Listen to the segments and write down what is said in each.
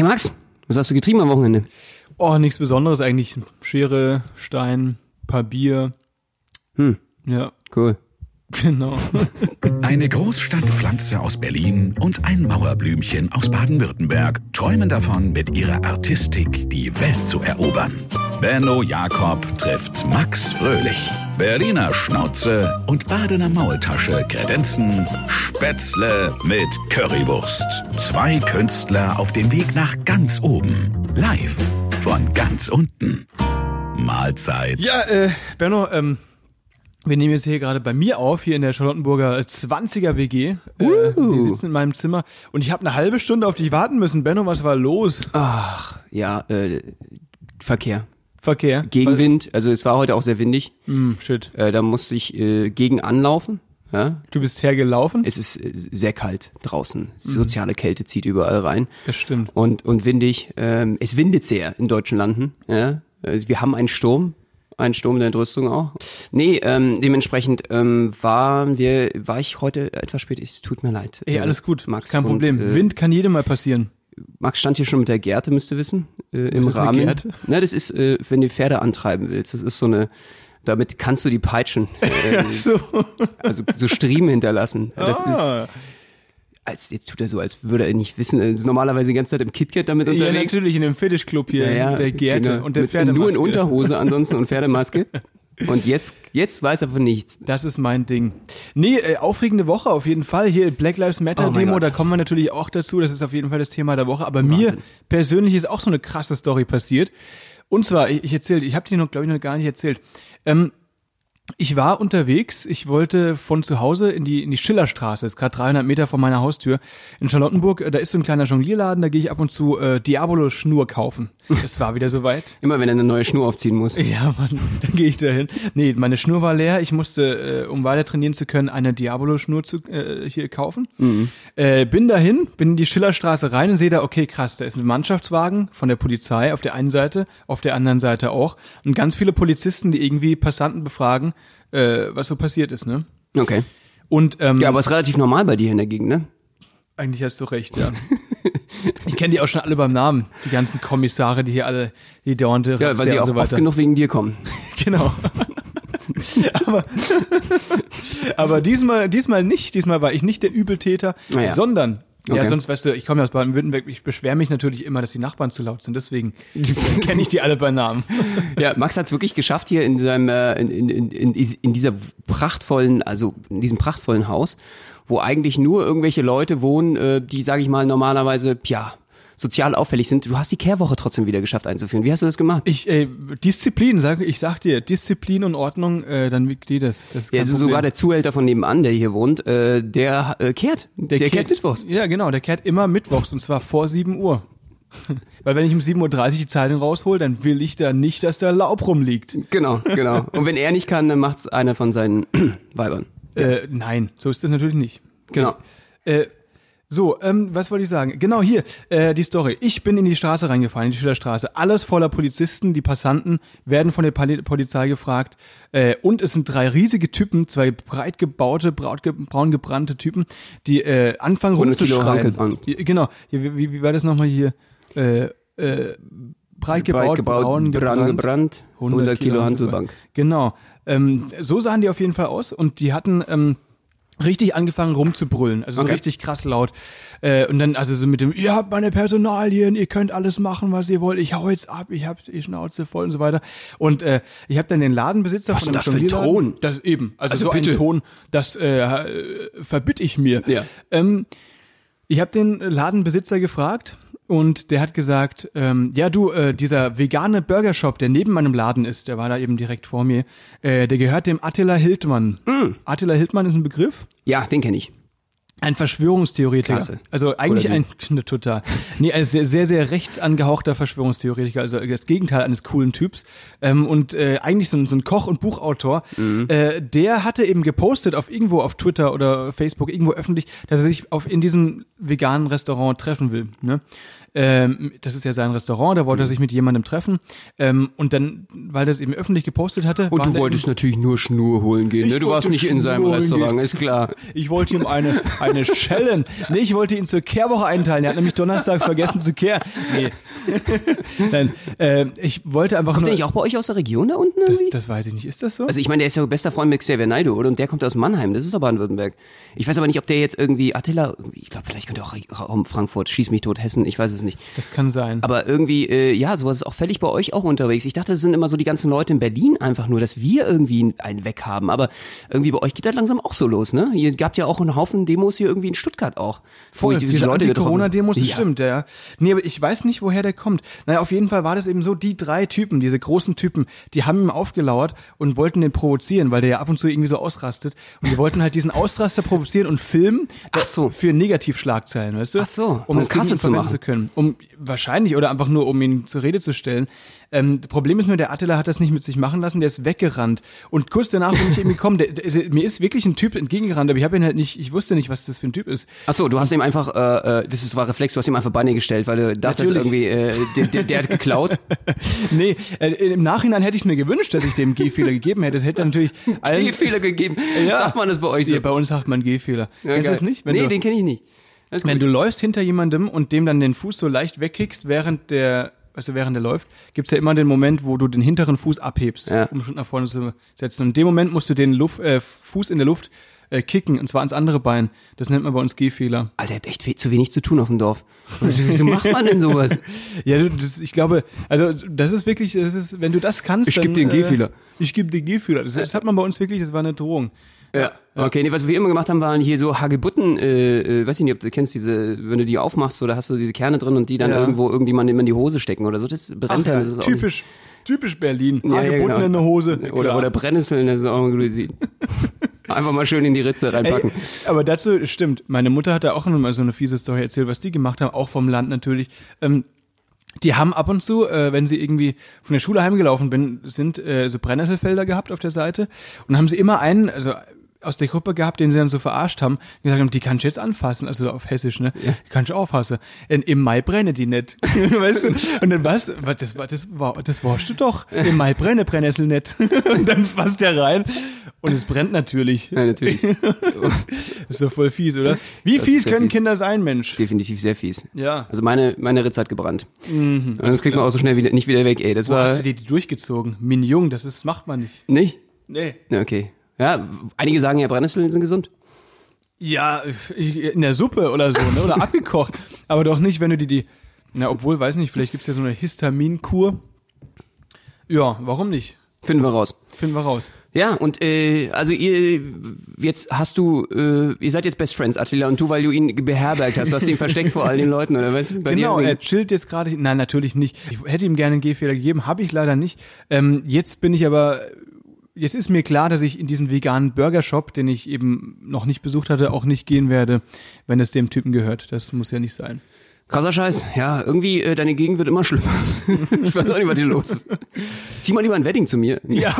Hey Max, was hast du getrieben am Wochenende? Oh, nichts Besonderes eigentlich. Schere, Stein, paar Bier. Hm, Ja, cool. genau. Eine Großstadtpflanze aus Berlin und ein Mauerblümchen aus Baden-Württemberg träumen davon, mit ihrer Artistik die Welt zu erobern. Benno Jakob trifft Max Fröhlich. Berliner Schnauze und Badener Maultasche kredenzen Spätzle mit Currywurst. Zwei Künstler auf dem Weg nach ganz oben. Live von ganz unten. Mahlzeit. Ja, äh, Benno, ähm, wir nehmen jetzt hier gerade bei mir auf, hier in der Charlottenburger 20er WG. Äh, wir sitzen in meinem Zimmer und ich habe eine halbe Stunde auf dich warten müssen. Benno, was war los? Ach, ja, äh, Verkehr. Verkehr. Gegenwind, also es war heute auch sehr windig. Hm, shit. Äh, da musste ich äh, gegen anlaufen. Ja? Du bist hergelaufen? Es ist äh, sehr kalt draußen. Soziale Kälte zieht überall rein. Das stimmt. Und, und windig. Ähm, es windet sehr in deutschen Landen. Ja? Also wir haben einen Sturm. Einen Sturm der Entrüstung auch. Nee, ähm, dementsprechend ähm, waren wir, war ich heute etwas spät. Es tut mir leid. Ey, äh, alles gut. Max. Kein Problem. Und, äh, Wind kann jedem mal passieren. Max stand hier schon mit der Gerte, müsst ihr wissen, äh, im ist das eine Rahmen. Gerte? Ne, das ist, äh, wenn du Pferde antreiben willst. Das ist so eine, damit kannst du die peitschen. Äh, So. Also so Striemen hinterlassen. Das ist, ah. als jetzt tut er so, als würde er nicht wissen. Er ist normalerweise die ganze Zeit im KitKat damit Ja, unterwegs. natürlich in dem Fetischclub hier, Ja, ja, der Gerte genau. und der Pferdemaske. Nur in Unterhose ansonsten und Pferdemaske. Und jetzt, jetzt weiß er von nichts. Das ist mein Ding. Nee, äh, aufregende Woche auf jeden Fall. Hier Black Lives Matter Oh Demo, da kommen wir natürlich auch dazu. Das ist auf jeden Fall das Thema der Woche. Aber mir Wahnsinn. persönlich ist auch so eine krasse Story passiert. Und zwar, ich, ich erzähle, ich habe die noch, glaube ich, noch gar nicht erzählt. Ähm, ich war unterwegs, ich wollte von zu Hause in die, in die Schillerstraße, ist gerade 300 Meter von meiner Haustür in Charlottenburg. Äh, Da ist so ein kleiner Jonglierladen, da gehe ich ab und zu äh, Diabolo-Schnur kaufen. Es war wieder soweit. Immer wenn er eine neue Schnur aufziehen muss. Ja, Mann, dann gehe ich da hin. Nee, meine Schnur war leer. Ich musste, äh, um weiter trainieren zu können, eine Diabolo-Schnur zu, äh, hier kaufen. Äh, bin dahin, bin in die Schillerstraße rein und sehe da, okay, krass, da ist ein Mannschaftswagen von der Polizei auf der einen Seite, auf der anderen Seite auch. Und ganz viele Polizisten, die irgendwie Passanten befragen, äh, was so passiert ist, ne? Okay. Und ähm, Ja, aber ist relativ normal bei dir in der Gegend, ne? eigentlich hast du recht, ja. ich kenne die auch schon alle beim Namen, die ganzen Kommissare, die hier alle, die dauernde Ja, weil sie auch so oft genug wegen dir kommen. Genau. aber, aber diesmal, diesmal nicht. Diesmal war ich nicht der Übeltäter, Ah ja. sondern, ja, Okay. sonst weißt du, ich komme ja aus Baden-Württemberg, ich beschwere mich natürlich immer, dass die Nachbarn zu laut sind. Deswegen kenne ich die alle bei Namen. Ja, Max hat es wirklich geschafft hier in seinem äh, in, in, in, in dieser prachtvollen, also in diesem prachtvollen Haus, wo eigentlich nur irgendwelche Leute wohnen, äh, die, sage ich mal, normalerweise, ja, sozial auffällig sind. Du hast die Kehrwoche trotzdem wieder geschafft einzuführen. Wie hast du das gemacht? Ich, äh, Disziplin, sag, ich sag dir, Disziplin und Ordnung, äh, dann die das. das Ja, also Problem. sogar der Zuhälter von nebenan, der hier wohnt, äh, der äh, kehrt. Der, kehrt mittwochs. Ja, genau, der kehrt immer mittwochs und zwar vor 7 Uhr. Weil wenn ich um 7.30 Uhr die Zeitung raushol, dann will ich da nicht, dass da Laub rumliegt. Genau, genau. Und wenn er nicht kann, dann macht's einer von seinen Weibern. Äh, nein, so ist das natürlich nicht. Genau. Äh, so, ähm, was wollte ich sagen? Genau hier, äh, die Story. Ich bin in die Straße reingefallen, in die Schillerstraße. Alles voller Polizisten. Die Passanten werden von der Poli Polizei gefragt. Äh, und es sind drei riesige Typen, zwei breit gebaute, braut ge braun gebrannte Typen, die äh, anfangen Kilo rumzuschreien. Genau. Wie, wie, wie war das nochmal hier? Äh, äh, breit gebaut, Breit gebaut, braun gebrannt. gebrannt, 100 Kilo Handelbank. Genau. Ähm, so sahen die auf jeden Fall aus und die hatten ähm, richtig angefangen rumzubrüllen. Also so Okay. richtig krass laut. Äh, und dann also so mit dem, ihr habt meine Personalien, ihr könnt alles machen, was ihr wollt, ich hau jetzt ab, ich hab die Schnauze voll und so weiter. Und äh, ich habe dann den Ladenbesitzer Was von dem das für ein Ton? Das eben, also, Also so bitte. ein Ton, das äh, äh, verbitte ich mir. Ja. Ähm, ich habe den Ladenbesitzer gefragt und der hat gesagt, ähm, ja du, äh, dieser vegane Burgershop, der neben meinem Laden ist, der war da eben direkt vor mir, äh, der gehört dem Attila Hildmann. Mm. Attila Hildmann ist ein Begriff? Ja, den kenne ich. Ein Verschwörungstheoretiker. Klasse. Also eigentlich ein, ne, total. Nee, ein sehr, sehr, sehr rechts angehauchter Verschwörungstheoretiker, also das Gegenteil eines coolen Typs. Ähm, und äh, eigentlich so ein, so ein Koch- und Buchautor, Mhm. äh, der hatte eben gepostet auf irgendwo auf Twitter oder Facebook, irgendwo öffentlich, dass er sich auf, in diesem veganen Restaurant treffen will. Ne? Ähm, das ist ja sein Restaurant, da wollte er sich mit jemandem treffen. Ähm, und dann, weil das eben öffentlich gepostet hatte. Und du wolltest natürlich nur Schnur holen gehen, ne? Du warst nicht in seinem Restaurant, gehen. ist klar. Ich wollte ihm eine, eine schellen. Nee, ich wollte ihn zur Kehrwoche einteilen. Er hat nämlich Donnerstag vergessen zu kehren. Nee. Nein, äh, ich wollte einfach Kommt nur. der nicht auch bei euch aus der Region da unten das, das weiß ich nicht. Ist das so? Also ich meine, der ist ja bester Freund mit Xavier Naidoo, oder? Und der kommt aus Mannheim, das ist doch Baden-Württemberg. Ich weiß aber nicht, ob der jetzt irgendwie, Attila, ich glaube, vielleicht könnte er auch Raum Frankfurt, schieß mich tot, Hessen, ich weiß es nicht. das kann sein. Aber irgendwie, äh, ja, sowas ist auch völlig bei euch auch unterwegs. Ich dachte, das sind immer so die ganzen Leute in Berlin einfach nur, dass wir irgendwie einen weg haben. Aber irgendwie bei euch geht das langsam auch so los, ne? Ihr gabt ja auch einen Haufen Demos hier irgendwie in Stuttgart auch. Wo ich diese diese Leute das ja. stimmt, ja. Nee, aber ich weiß nicht, woher der kommt. Naja, auf jeden Fall war das eben so, die drei Typen, diese großen Typen, die haben ihm aufgelauert und wollten den provozieren, weil der ja ab und zu irgendwie so ausrastet. Und die wollten halt diesen Ausraster provozieren und filmen Ach so. für Negativschlagzeilen, weißt du? Ach so, um um Kasse zu machen. zu können. Um wahrscheinlich oder einfach nur, um ihn zur Rede zu stellen. Ähm, das Problem ist nur, der Attila hat das nicht mit sich machen lassen, der ist weggerannt. Und kurz danach bin ich irgendwie gekommen, der, der, mir ist wirklich ein Typ entgegengerannt, aber ich habe ihn halt nicht, ich wusste nicht, was das für ein Typ ist. Ach so, du hast ihm einfach, äh, äh, das ist, war Reflex, du hast ihm einfach Beine gestellt, weil du dachtest Natürlich. irgendwie, äh, der, der, der hat geklaut. Nee, äh, im Nachhinein hätte ich mir gewünscht, dass ich dem G-Fehler gegeben hätte. Das hätte natürlich allen. G-Fehler gegeben. Ja. Sagt man das bei euch so? Ja, bei uns sagt man G-Fehler. Ja, Kennst du das nicht? Wenn, nee, du, den kenne ich nicht. Wenn gut. du läufst hinter jemandem und dem dann den Fuß so leicht wegkickst, während der, also während der läuft, gibt's ja immer den Moment, wo du den hinteren Fuß abhebst, Ja. um schon nach vorne zu setzen. Und in dem Moment musst du den Luft, äh, Fuß in der Luft äh, kicken, und zwar ans andere Bein. Das nennt man bei uns G-Fehler. Alter, habt echt we- zu wenig zu tun auf dem Dorf. Was, wieso macht man denn sowas? Ja, das, ich glaube, also das ist wirklich, das ist, wenn du das kannst, Ich dann, geb dir einen G-Fehler. Äh, ich gebe dir G-Fehler. Das, das hat man bei uns wirklich, das war eine Drohung. Ja. Okay, nee, was wir immer gemacht haben, waren hier so Hagebutten, äh, äh, weiß ich nicht, ob du kennst diese, wenn du die aufmachst, so, da hast du diese Kerne drin und die dann Ja. irgendwo irgendjemand immer in die Hose stecken oder so. Das brennt Ach, dann. ja, das ist auch typisch, typisch Berlin. Ja, ja, Hagebutten genau. in der Hose. Oder, oder Brennnesseln, das ist auch Glycin. Einfach mal schön in die Ritze reinpacken. Ey, aber dazu stimmt. Meine Mutter hat da auch noch mal so eine fiese Story erzählt, was die gemacht haben, auch vom Land natürlich. Ähm, die haben ab und zu, äh, wenn sie irgendwie von der Schule heimgelaufen bin, sind äh, so Brennnesselfelder gehabt auf der Seite und haben sie immer einen, also aus der Gruppe gehabt, den sie dann so verarscht haben, und gesagt haben, die kannst du jetzt anfassen, also so auf Hessisch, ne? Die kannst du auffassen. In, Im Mai brenne die nicht. weißt du? Und dann was? Das war, das war, das warst du doch. Im Mai brenne Brennnessel nicht. und dann fasst der rein. Und es brennt natürlich. Ja, natürlich. ist doch voll fies, oder? Wie Das fies können fies. Kinder sein, Mensch? Definitiv sehr fies. Ja. Also meine, meine Ritze hat gebrannt. und das kriegt man auch so schnell wieder, nicht wieder weg, ey. Das Wo war, hast du die, die durchgezogen? Minjung, das ist, macht man nicht. nicht? Nee. Ja, okay. Ja, einige sagen ja, Brennnesseln sind gesund. Ja, in der Suppe oder so, ne? Oder abgekocht. Aber doch nicht, wenn du die, die, na, obwohl, weiß nicht, vielleicht gibt's ja so eine Histaminkur. Ja, warum nicht? Finden wir raus. Finden wir raus. Ja, und äh, also ihr, jetzt hast du, äh, ihr seid jetzt Best Friends, Attila, und du, weil du ihn beherbergt hast, du hast ihn versteckt vor all den Leuten, oder weißt du? Bei genau, er chillt jetzt gerade. Nein, natürlich nicht. Ich hätte ihm gerne einen Gehfehler gegeben, habe ich leider nicht. Ähm, jetzt bin ich aber, jetzt ist mir klar, dass ich in diesen veganen Burgershop, den ich eben noch nicht besucht hatte, auch nicht gehen werde, wenn es dem Typen gehört. Das muss ja nicht sein. Krasser Scheiß. Ja, irgendwie, äh, deine Gegend wird immer schlimmer. ich weiß auch nicht, was hier los ist. Zieh mal lieber ein Wedding zu mir. Ja,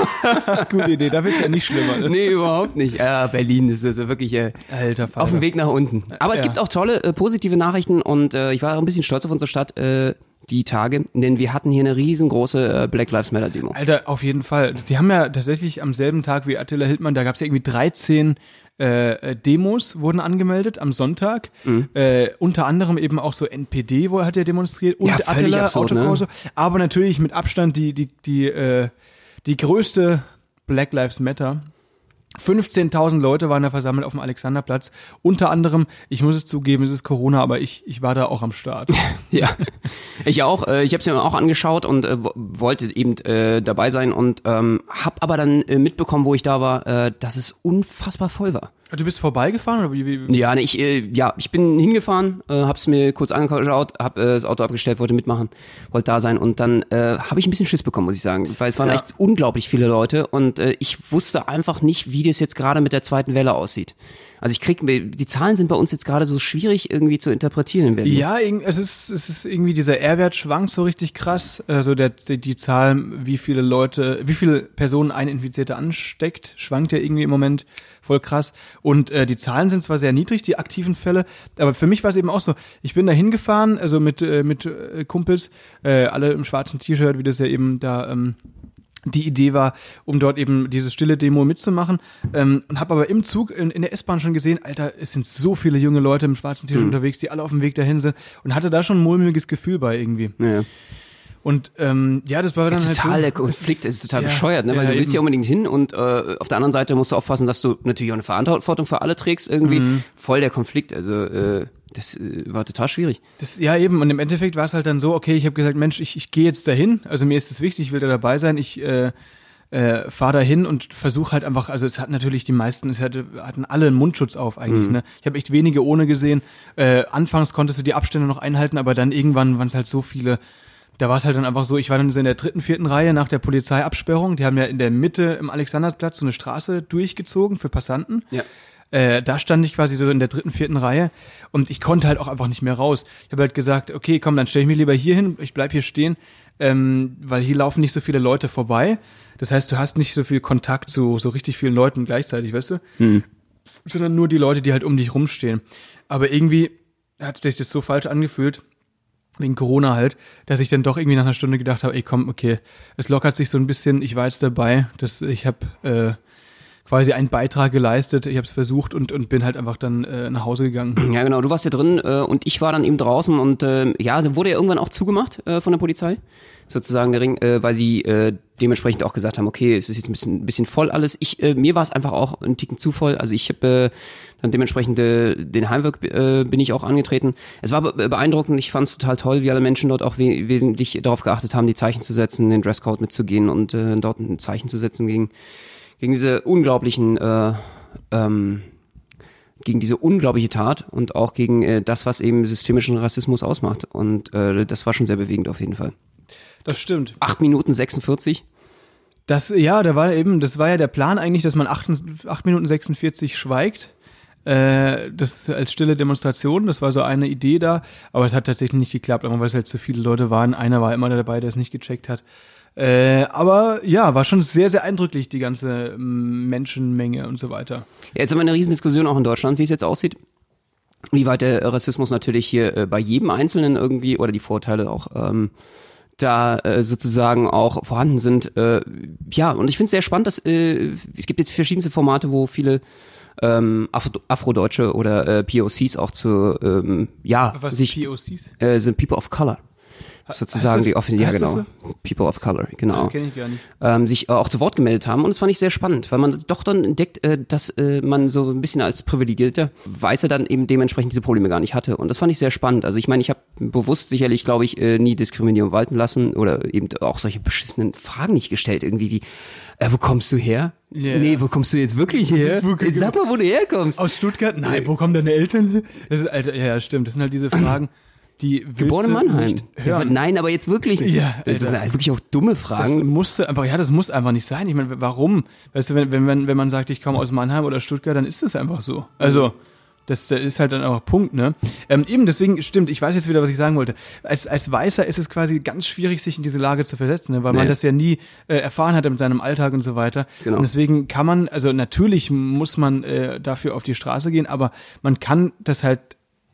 gute Idee. Da wird's ja nicht schlimmer. Ne? Nee, überhaupt nicht. Ja, Berlin ist also wirklich äh, Alter Vater. auf dem Weg nach unten. Aber es Ja. gibt auch tolle äh, positive Nachrichten und äh, ich war auch ein bisschen stolz auf unsere Stadt äh, die Tage, denn wir hatten hier eine riesengroße äh, Black Lives Matter Demo. Alter, auf jeden Fall. Die haben ja tatsächlich am selben Tag wie Attila Hildmann, da gab's ja irgendwie 13 äh, äh, Demos wurden angemeldet am Sonntag. Mhm. Äh, unter anderem eben auch so NPD, wo er hat er demonstriert und Ja, Attila absurd, ne? Autokorso. Aber natürlich mit Abstand die, die, die, äh, die größte Black Lives Matter. 15.000 Leute waren da versammelt auf dem Alexanderplatz. Unter anderem, ich muss es zugeben, es ist Corona, aber ich, ich war da auch am Start. Ja, ich auch. Äh, ich habe es mir auch angeschaut und äh, wo- wollte eben äh, dabei sein und ähm, habe aber dann äh, mitbekommen, wo ich da war, äh, dass es unfassbar voll war. Du bist vorbeigefahren oder wie? wie? Ja, nee, ich, äh, ja, ich bin hingefahren, äh, hab's mir kurz angeschaut, hab äh, das Auto abgestellt, wollte mitmachen, wollte da sein und dann äh, habe ich ein bisschen Schiss bekommen, muss ich sagen, weil es waren Ja. echt unglaublich viele Leute und äh, ich wusste einfach nicht, wie das jetzt gerade mit der zweiten Welle aussieht. Also ich krieg, die Zahlen sind bei uns jetzt gerade so schwierig irgendwie zu interpretieren in Berlin. Ja, es ist, es ist irgendwie dieser R-Wert schwankt so richtig krass. Also der, die, die Zahl, wie viele Leute, wie viele Personen ein Infizierter ansteckt, schwankt ja irgendwie im Moment voll krass. Und äh, die Zahlen sind zwar sehr niedrig, die aktiven Fälle, aber für mich war es eben auch so, ich bin da hingefahren, also mit, äh, mit äh, Kumpels, äh, alle im schwarzen T-Shirt, wie das ja eben da ähm, die Idee war, um dort eben diese stille Demo mitzumachen. Ähm, und habe aber im Zug in, in der S-Bahn schon gesehen, Alter, es sind so viele junge Leute im schwarzen T-Shirt Mhm. unterwegs, die alle auf dem Weg dahin sind und hatte da schon ein mulmiges Gefühl bei irgendwie. Ja. Und ähm, ja, das war dann halt total so, der Konflikt ist total ja, bescheuert, ne? weil ja, du willst eben. ja unbedingt hin und äh, auf der anderen Seite musst du aufpassen, dass du natürlich auch eine Verantwortung für alle trägst irgendwie. Mhm. Voll der Konflikt, also äh, das äh, war total schwierig. Das, ja, eben. Und im Endeffekt war es halt dann so, okay, ich habe gesagt, Mensch, ich, ich gehe jetzt dahin. Also mir ist es wichtig, ich will da dabei sein. Ich äh, äh, fahre dahin und versuche halt einfach, also es hat natürlich die meisten, es hatte, hatten alle einen Mundschutz auf eigentlich. Mhm. Ne? Ich habe echt wenige ohne gesehen. Äh, anfangs konntest du die Abstände noch einhalten, aber dann irgendwann waren es halt so viele. Da war es halt dann einfach so, ich war dann so in der dritten, vierten Reihe nach der Polizeiabsperrung. Die haben ja in der Mitte im Alexanderplatz so eine Straße durchgezogen für Passanten. Ja. Äh, da stand ich quasi so in der dritten, vierten Reihe und ich konnte halt auch einfach nicht mehr raus. Ich habe halt gesagt, okay, komm, dann stelle ich mich lieber hier hin, ich bleib hier stehen, ähm, weil hier laufen nicht so viele Leute vorbei. Das heißt, du hast nicht so viel Kontakt zu so richtig vielen Leuten gleichzeitig, weißt du? Sondern nur die Leute, die halt um dich rumstehen. Aber irgendwie hat sich das so falsch angefühlt, wegen Corona halt, dass ich dann doch irgendwie nach einer Stunde gedacht habe, ey komm, okay, es lockert sich so ein bisschen, ich war jetzt dabei, dass ich habe äh, quasi einen Beitrag geleistet, ich habe es versucht und, und bin halt einfach dann äh, nach Hause gegangen. Ja, genau, du warst ja drin äh, und ich war dann eben draußen und äh, ja, wurde ja irgendwann auch zugemacht äh, von der Polizei, sozusagen der Ring, äh, weil sie äh, dementsprechend auch gesagt haben, okay, es ist jetzt ein bisschen, bisschen voll alles. Ich, äh, mir war es einfach auch ein Ticken zu voll. Also ich habe äh, dann dementsprechend äh, den Heimweg äh, bin ich auch angetreten. Es war be beeindruckend, ich fand es total toll, wie alle Menschen dort auch we wesentlich darauf geachtet haben, die Zeichen zu setzen, den Dresscode mitzugehen und äh, dort ein Zeichen zu setzen gegen, gegen diese unglaublichen äh, ähm, gegen diese unglaubliche Tat und auch gegen äh, das, was eben systemischen Rassismus ausmacht. Und äh, das war schon sehr bewegend auf jeden Fall. Das stimmt. 8 Minuten 46. Das, ja, da war eben, das war ja der Plan eigentlich, dass man 8, 8 Minuten 46 schweigt. Äh, das als stille Demonstration, das war so eine Idee da, aber es hat tatsächlich nicht geklappt, aber weil es halt so viele Leute waren. Einer war immer dabei, der es nicht gecheckt hat. Äh, aber ja, war schon sehr, sehr eindrücklich, die ganze ähm, Menschenmenge und so weiter. Ja, jetzt haben wir eine Riesendiskussion auch in Deutschland, wie es jetzt aussieht. Wie weit der Rassismus natürlich hier äh, bei jedem Einzelnen irgendwie oder die Vorteile auch ähm, da äh, sozusagen auch vorhanden sind. Äh, ja, und ich finde es sehr spannend, dass äh, es gibt jetzt verschiedenste Formate, wo viele ähm, Afro Afrodeutsche oder äh, POCs auch zu ähm, ja Was sich POCs? äh, sind People of Color sozusagen die offiziell ja genau People of Color genau Das kenne ich gar nicht. ähm, sich äh, auch zu Wort gemeldet haben. Und das fand ich sehr spannend, weil man doch dann entdeckt, äh, dass äh, man so ein bisschen als privilegierter Weißer dann eben dementsprechend diese Probleme gar nicht hatte. Und das fand ich sehr spannend. Also ich meine, ich habe bewusst sicherlich, glaube ich, äh, nie Diskriminierung walten lassen oder eben auch solche beschissenen Fragen nicht gestellt. Irgendwie wie, äh, wo kommst du her? Ja. Nee, wo kommst du jetzt wirklich her? Jetzt wirklich- Jetzt sag mal, wo du herkommst. Aus Stuttgart? Nein, wo kommen deine Eltern? Das ist, Alter, ja, stimmt. Das sind halt diese Fragen, die Geboren in Mannheim. Ja, nein, aber jetzt wirklich. Ja, das sind halt wirklich auch dumme Das Fragen. musste einfach, ja, das muss einfach nicht sein. Ich meine, warum? Weißt du, wenn, wenn, man- wenn man sagt, ich komme aus Mannheim oder Stuttgart, dann ist das einfach so. Also, das ist halt dann einfach Punkt, ne? Ähm, eben, deswegen stimmt, ich weiß jetzt wieder, was ich sagen wollte. Als, als Weißer ist es quasi ganz schwierig, sich in diese Lage zu versetzen, ne? weil man Nee. das ja nie äh, erfahren hat in seinem Alltag und so weiter. Genau. Und deswegen kann man, also natürlich muss man äh, dafür auf die Straße gehen, aber man kann das halt,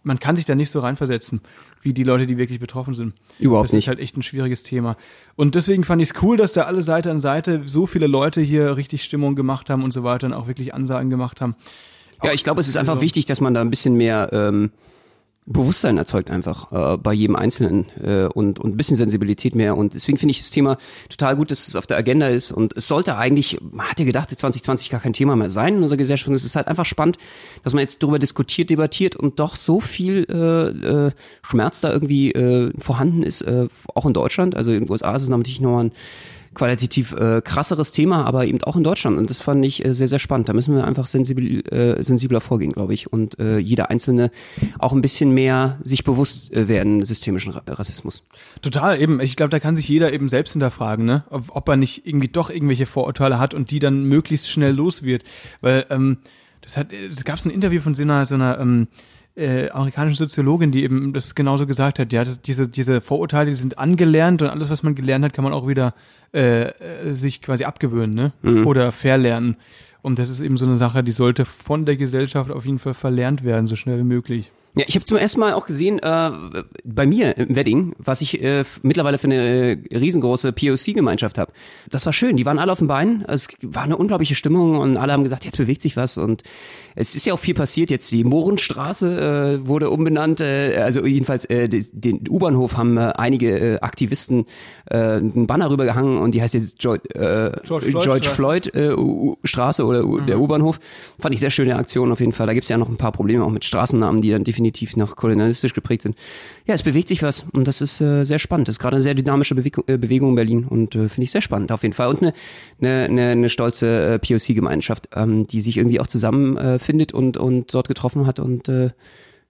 man kann sich da nicht so reinversetzen, wie die Leute, die wirklich betroffen sind. Überhaupt das nicht. ist halt echt ein schwieriges Thema. Und deswegen fand ich es cool, dass da alle Seite an Seite so viele Leute hier richtig Stimmung gemacht haben und so weiter und auch wirklich Ansagen gemacht haben. Ja, ich glaube, es ist einfach Also- wichtig, dass man da ein bisschen mehr ähm, Bewusstsein erzeugt einfach äh, bei jedem Einzelnen äh, und, und ein bisschen Sensibilität mehr. Und deswegen finde ich das Thema total gut, dass es auf der Agenda ist. Und es sollte eigentlich, man hatte gedacht, 2020 gar kein Thema mehr sein in unserer Gesellschaft. Und es ist halt einfach spannend, dass man jetzt darüber diskutiert, debattiert und doch so viel äh, äh, Schmerz da irgendwie äh, vorhanden ist, äh, auch in Deutschland. Also in den USA ist es natürlich nochmal ein qualitativ äh, krasseres Thema, aber eben auch in Deutschland. Und das fand ich äh, sehr, sehr spannend. Da müssen wir einfach sensibel, äh, sensibler vorgehen, glaube ich. Und äh, jeder Einzelne auch ein bisschen mehr sich bewusst äh, werden systemischen Ra Rassismus. Total, eben. Ich glaube, da kann sich jeder eben selbst hinterfragen, ne? ob, ob er nicht irgendwie doch irgendwelche Vorurteile hat und die dann möglichst schnell los wird. Weil ähm, das hat, es gab ein Interview von so einer, so einer ähm, äh, amerikanischen Soziologin, die eben das genauso gesagt hat. Ja, das, diese, diese Vorurteile, die sind angelernt und alles, was man gelernt hat, kann man auch wieder äh, äh, sich quasi abgewöhnen, ne? Oder verlernen. Und das ist eben so eine Sache, die sollte von der Gesellschaft auf jeden Fall verlernt werden, so schnell wie möglich. Ja, ich habe zum ersten Mal auch gesehen, äh, bei mir im Wedding, was ich äh, mittlerweile für eine äh, riesengroße POC-Gemeinschaft habe. Das war schön, die waren alle auf den Beinen, es war eine unglaubliche Stimmung und alle haben gesagt, jetzt bewegt sich was und es ist ja auch viel passiert. Jetzt die Mohrenstraße äh, wurde umbenannt, äh, also jedenfalls äh, den, U-Bahnhof haben äh, einige äh, Aktivisten äh, einen Banner rübergehangen und die heißt jetzt George, äh, George Floyd George Straße. Floyd äh, U- Straße oder U- Mhm. der U-Bahnhof. Fand ich sehr schöne Aktion auf jeden Fall. Da gibt's ja noch ein paar Probleme auch mit Straßennamen, die dann definitiv noch kolonialistisch geprägt sind. Ja, es bewegt sich was und das ist äh, sehr spannend. Das ist gerade eine sehr dynamische Bewegung, äh, Bewegung in Berlin und äh, finde ich sehr spannend auf jeden Fall. Und eine, eine, eine, stolze äh, POC-Gemeinschaft, ähm, die sich irgendwie auch zusammenfindet äh, und, und dort getroffen hat und äh,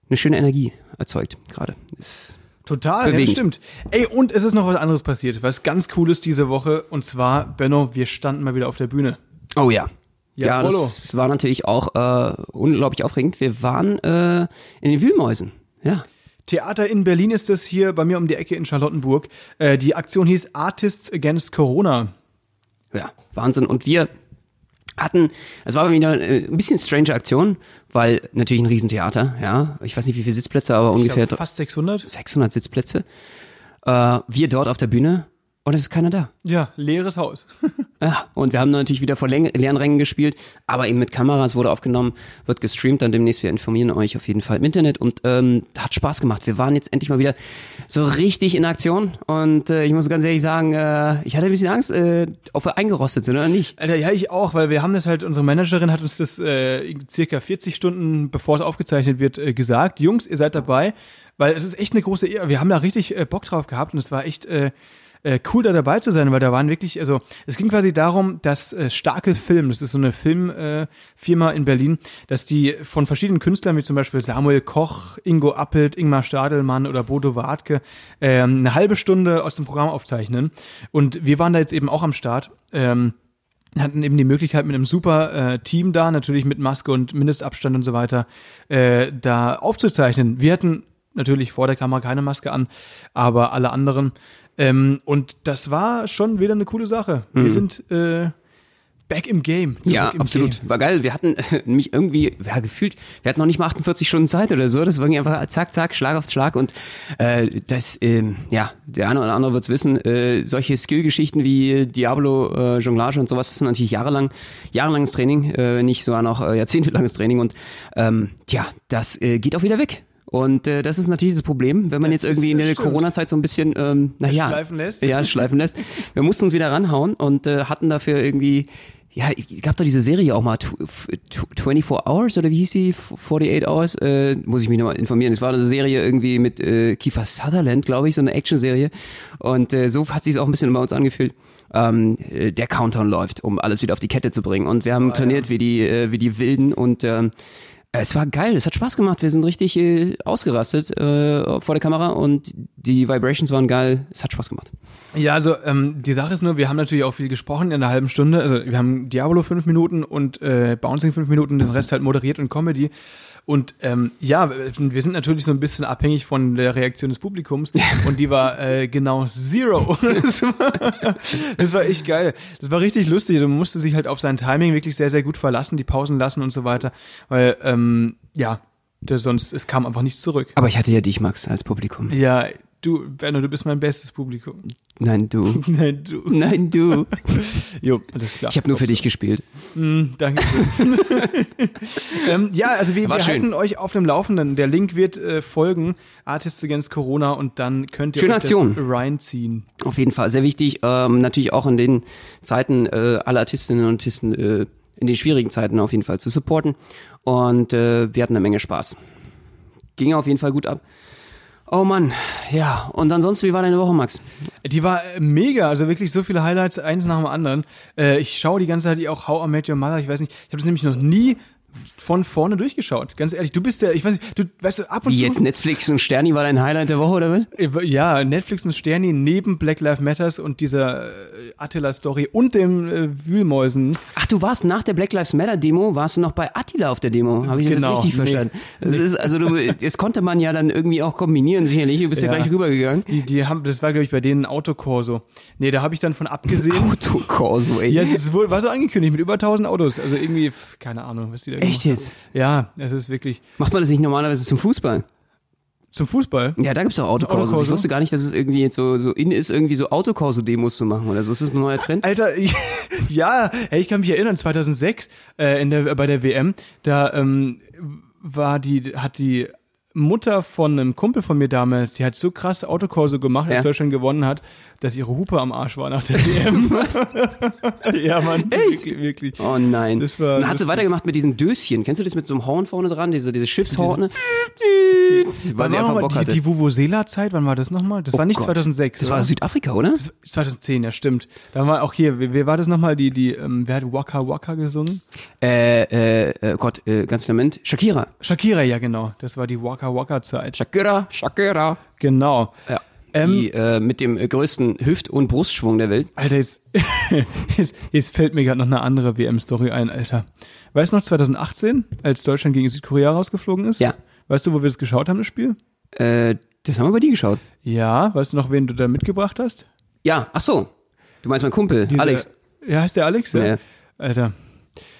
eine schöne Energie erzeugt gerade. Ist Total, ja, Bewegend. stimmt. Ey, und es ist noch was anderes passiert, was ganz Cooles diese Woche. Und zwar, Benno, wir standen mal wieder auf der Bühne. Oh ja. Ja, Ja, das war natürlich auch äh, unglaublich aufregend. Wir waren äh, in den Wühlmäusen. Ja. Theater in Berlin ist es hier bei mir um die Ecke in Charlottenburg. Äh, die Aktion hieß Artists Against Corona. Ja, Wahnsinn. Und wir hatten, es war wieder äh, ein bisschen strange Aktion, weil natürlich ein Riesentheater, ja. Ich weiß nicht, wie viele Sitzplätze, aber Ich ungefähr glaub, fast 600. 600 Sitzplätze. Äh, wir dort auf der Bühne und es ist keiner da. Ja, leeres Haus. Ja, und wir haben natürlich wieder vor Läng- leeren Rängen gespielt, aber eben mit Kameras wurde aufgenommen, wird gestreamt, dann demnächst. Wir informieren euch auf jeden Fall im Internet und ähm, hat Spaß gemacht. Wir waren jetzt endlich mal wieder so richtig in Aktion und äh, ich muss ganz ehrlich sagen, äh, ich hatte ein bisschen Angst, äh, ob wir eingerostet sind oder nicht. Alter, ja, ich auch, weil wir haben das halt, unsere Managerin hat uns das äh, circa 40 Stunden bevor es aufgezeichnet wird, äh, gesagt. Jungs, ihr seid dabei, weil es ist echt eine große Ehre. Wir haben da richtig äh, Bock drauf gehabt und es war echt äh, äh, cool, da dabei zu sein, weil da waren wirklich, also es ging quasi darum, dass äh, Starke Film, das ist so eine Filmfirma äh, in Berlin, dass die von verschiedenen Künstlern, wie zum Beispiel Samuel Koch, Ingo Appelt, Ingmar Stadelmann oder Bodo Wartke, ähm, eine halbe Stunde aus dem Programm aufzeichnen. Und wir waren da jetzt eben auch am Start. Ähm, hatten eben die Möglichkeit mit einem super äh, Team da, natürlich mit Maske und Mindestabstand und so weiter, äh, da aufzuzeichnen. Wir hatten natürlich vor der Kamera keine Maske an, aber alle anderen. Ähm, und das war schon wieder eine coole Sache. Wir sind äh, back im Game. Ja, im absolut. Game. War geil. Wir hatten äh, nämlich irgendwie, ja, gefühlt, wir hatten noch nicht mal 48 Stunden Zeit oder so. Das war einfach zack, zack, Schlag auf Schlag. Und äh, das, ähm, ja, der eine oder andere wird's wissen, äh, solche Skill-Geschichten wie Diablo, äh, Jonglage und sowas, das ist natürlich jahrelang, jahrelanges Training, äh, nicht sogar noch äh, jahrzehntelanges Training. Und ähm, tja, das äh, geht auch wieder weg. Und äh, das ist natürlich das Problem, wenn man jetzt irgendwie in das der. Corona-Zeit so ein bisschen, ähm, naja, Schleifen lässt. ja, schleifen lässt. Wir mussten uns wieder ranhauen und äh, hatten dafür irgendwie, ja, ich gab doch diese Serie auch mal, tw- f- tw- 24 Hours oder wie hieß die? 48 Hours? Äh, muss ich mich nochmal informieren. Es war eine Serie irgendwie mit äh, Kiefer Sutherland, glaube ich, so eine Action-Serie. Und äh, so hat sich es auch ein bisschen bei uns angefühlt. Ähm, äh, der Countdown läuft, um alles wieder auf die Kette zu bringen. Und wir haben trainiert wie die, äh, wie die Wilden und ähm, es war geil, es hat Spaß gemacht. Wir sind richtig äh, ausgerastet äh, vor der Kamera und die Vibrations waren geil. Es hat Spaß gemacht. Ja, also ähm, die Sache ist nur, wir haben natürlich auch viel gesprochen in einer halben Stunde. Also wir haben Diabolo fünf Minuten und äh, Bouncing fünf Minuten, den Rest halt moderiert und Comedy. Und ähm, ja, wir sind natürlich so ein bisschen abhängig von der Reaktion des Publikums und die war äh, genau zero. Das war, das war echt geil. Das war richtig lustig. Man musste sich halt auf sein Timing wirklich sehr, sehr gut verlassen, die Pausen lassen und so weiter. Weil, ähm, ja, das, sonst, es kam einfach nichts zurück. Aber ich hatte ja dich, Max, als Publikum. Ja, du, Werner, du bist mein bestes Publikum. Nein, du. Nein, du. Nein, du. Jo, alles klar. Ich habe nur für dich gespielt. Mm, danke. ähm, ja, also wir, wir halten euch auf dem Laufenden. Der Link wird äh, folgen, Artists Against Corona, und dann könnt ihr Schöne euch Aktion. das reinziehen. Auf jeden Fall. Sehr wichtig. Ähm, natürlich auch in den Zeiten äh, aller Artistinnen und Artisten, äh, in den schwierigen Zeiten auf jeden Fall zu supporten. Und äh, wir hatten eine Menge Spaß. Ging auf jeden Fall gut ab. Oh Mann, ja. Und ansonsten, wie war deine Woche, Max? Die war äh, mega, also wirklich so viele Highlights, eins nach dem anderen. Äh, ich schaue die ganze Zeit auch How I Met Your Mother, ich weiß nicht, ich habe das nämlich noch nie von vorne durchgeschaut. Ganz ehrlich, du bist ja, ich weiß nicht, du weißt du, ab und Wie zu. jetzt Netflix und Sterni war dein Highlight der Woche oder was? Ja, Netflix und Sterni neben Black Lives Matters und dieser äh, Attila-Story und dem äh, Wühlmäusen. Ach, du warst nach der Black Lives Matter Demo, warst du noch bei Attila auf der Demo? Habe ich das Genau, richtig nee. verstanden? Das ist, also du, das konnte man ja dann irgendwie auch kombinieren, sicherlich. Du bist ja, Ja. gleich rübergegangen. Die, die haben, das war, glaube ich, bei denen ein Autokorso. Nee, da habe ich dann von abgesehen. Autokorso, ey. Ja, es wohl, war so angekündigt mit über 1000 Autos. Also irgendwie, keine Ahnung, was die da Echt jetzt? Ja, es ist wirklich. Macht man das nicht normalerweise zum Fußball? Zum Fußball? Ja, da gibt's auch Autokorsos. Autokorso? Ich wusste gar nicht, dass es irgendwie jetzt so, so in ist, irgendwie so Autokorso-Demos zu machen oder so. Ist das ein neuer Trend? Alter, ich, ja, hey, ich kann mich erinnern, 2006 äh, in der, bei der WM, da ähm, war die, hat die Mutter von einem Kumpel von mir damals, die hat so krass Autokorso gemacht, als Ja. Deutschland gewonnen hat, dass ihre Hupe am Arsch war nach der WM. ja, Mann. Echt? Wirklich, wirklich. Oh nein. Das war dann hat sie weitergemacht mit diesen Döschen. Kennst du das mit so einem Horn vorne dran? Diese, diese Schiffshorne? Weil Wann sie einfach Bock die, hatte. die Vuvuzela-Zeit, wann war das nochmal? Das war nicht Oh Gott. 2006. Das war Südafrika, oder? 2010, ja, stimmt. Da war auch hier, wer, wer war das nochmal? Die, die, ähm, wer hat Waka Waka gesungen? Äh, äh, äh, Gott, äh, ganz Moment. Shakira. Shakira, ja, genau. Das war die Waka Waka Zeit. Shakira, Shakira. Genau. Ja. Ähm, die äh, mit dem äh, größten Hüft- und Brustschwung der Welt. Alter, jetzt, jetzt, jetzt fällt mir gerade noch eine andere WM-Story ein, Alter. Weißt du noch 2018, als Deutschland gegen Südkorea rausgeflogen ist? Ja. Weißt du, wo wir das geschaut haben, das Spiel? Äh, das haben wir bei dir geschaut. Ja. Weißt du noch, wen du da mitgebracht hast? Ja, ach so. Du meinst mein Kumpel, Diese- Alex. Ja, heißt der Alex? Ja. Ja. Alter.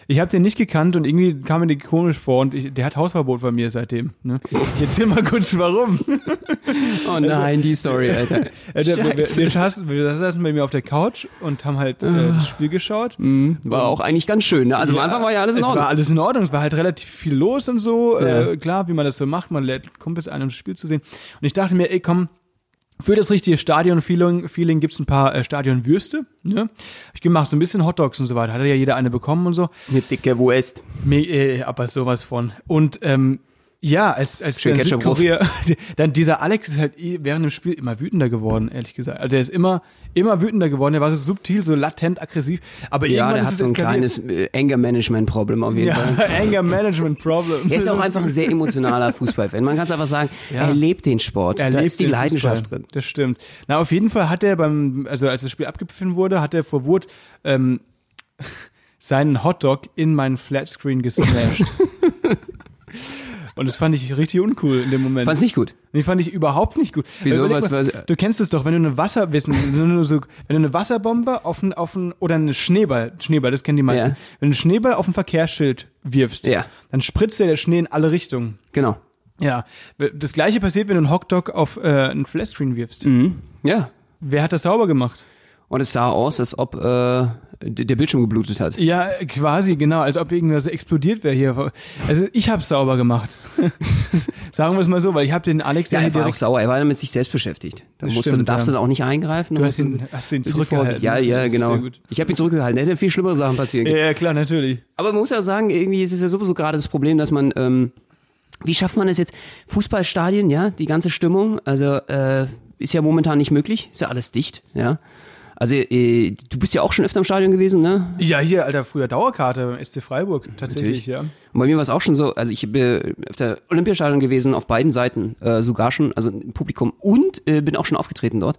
Ich habe den nicht gekannt und irgendwie kam mir die komisch vor und ich, der hat Hausverbot bei mir seitdem. Ne? Ich erzähl mal kurz warum. Oh nein, die Story, Alter. Alter, wir, wir, wir, saßen, wir saßen bei mir auf der Couch und haben halt äh, das Spiel geschaut. Mhm, War auch eigentlich ganz schön. Ne? Also am Anfang war ja alles in es Ordnung. war alles in Ordnung, es war halt relativ viel los und so. Ja. Äh, klar, wie man das so macht, man lädt Kumpels ein, um das Spiel zu sehen. Und ich dachte mir, ey, komm, für das richtige Stadion-Feeling Feeling gibt's ein paar äh, Stadionwürste. Ne? Hab Ich gemacht, so ein bisschen Hotdogs und so weiter. Hatte ja jeder eine bekommen und so. Eine dicke Wurst. Me äh, aber sowas von. Und ähm, ja, als, als drauf. Südkorea, dann dieser Alex ist halt eh während dem Spiel immer wütender geworden, ehrlich gesagt. Also der ist immer, immer wütender geworden. Der war so subtil, so latent aggressiv. Aber Ja, der hat so ein kleines äh, Anger-Management-Problem auf jeden ja, Fall. Anger Management Problem. Er ist auch einfach ein sehr emotionaler Fußballfan. Man kann es einfach sagen, Ja. er lebt den Sport. Er da lebt ist die den Leidenschaft Fußball. drin. Das stimmt. Na, auf jeden Fall hat er beim, also als das Spiel abgepfiffen wurde, hat er vor Wut ähm, seinen Hotdog in meinen Flatscreen gesmashed. Und das fand ich richtig uncool in dem Moment. Fand's nicht gut. Nee, fand ich überhaupt nicht gut. Wieso? Überleg Was- mal, was- du kennst es doch, wenn du eine Wasserwissen, wenn du, so, wenn du eine Wasserbombe auf ein, auf ein, oder eine Schneeball, Schneeball, das kennen die meisten. Ja. Wenn du einen Schneeball auf ein Verkehrsschild wirfst, Ja. dann spritzt dir der Schnee in alle Richtungen. Genau. Ja. Das gleiche passiert, wenn du einen Hotdog auf äh, einen Flatscreen wirfst. Mhm. Ja. Wer hat das sauber gemacht? Und es sah aus, als ob äh, der Bildschirm geblutet hat. Ja, quasi, genau, als ob irgendwas explodiert wäre hier. Also ich hab's sauber gemacht. Sagen wir es mal so, weil ich habe den Alex Ja, er war auch sauer. Er war mit sich selbst beschäftigt. Da musst du, stimmt, darfst ja. du da auch nicht eingreifen. Du Da hast ihn, hast ihn zurückgehalten. Ja, ja, genau. Ich habe ihn zurückgehalten. Er hätte viel schlimmere Sachen passieren Ja, können. ja, klar, natürlich. Aber man muss ja sagen, irgendwie ist es ja sowieso gerade das Problem, dass man, ähm, wie schafft man es jetzt? Fußballstadien, ja, die ganze Stimmung, also äh, ist ja momentan nicht möglich, ist ja alles dicht, ja. Also äh, du bist ja auch schon öfter im Stadion gewesen, ne? Ja, hier, Alter, früher Dauerkarte beim SC Freiburg, tatsächlich, Natürlich. ja. Und bei mir war es auch schon so, also ich bin auf der Olympiastadion gewesen, auf beiden Seiten äh, sogar schon, also im Publikum und äh, bin auch schon aufgetreten dort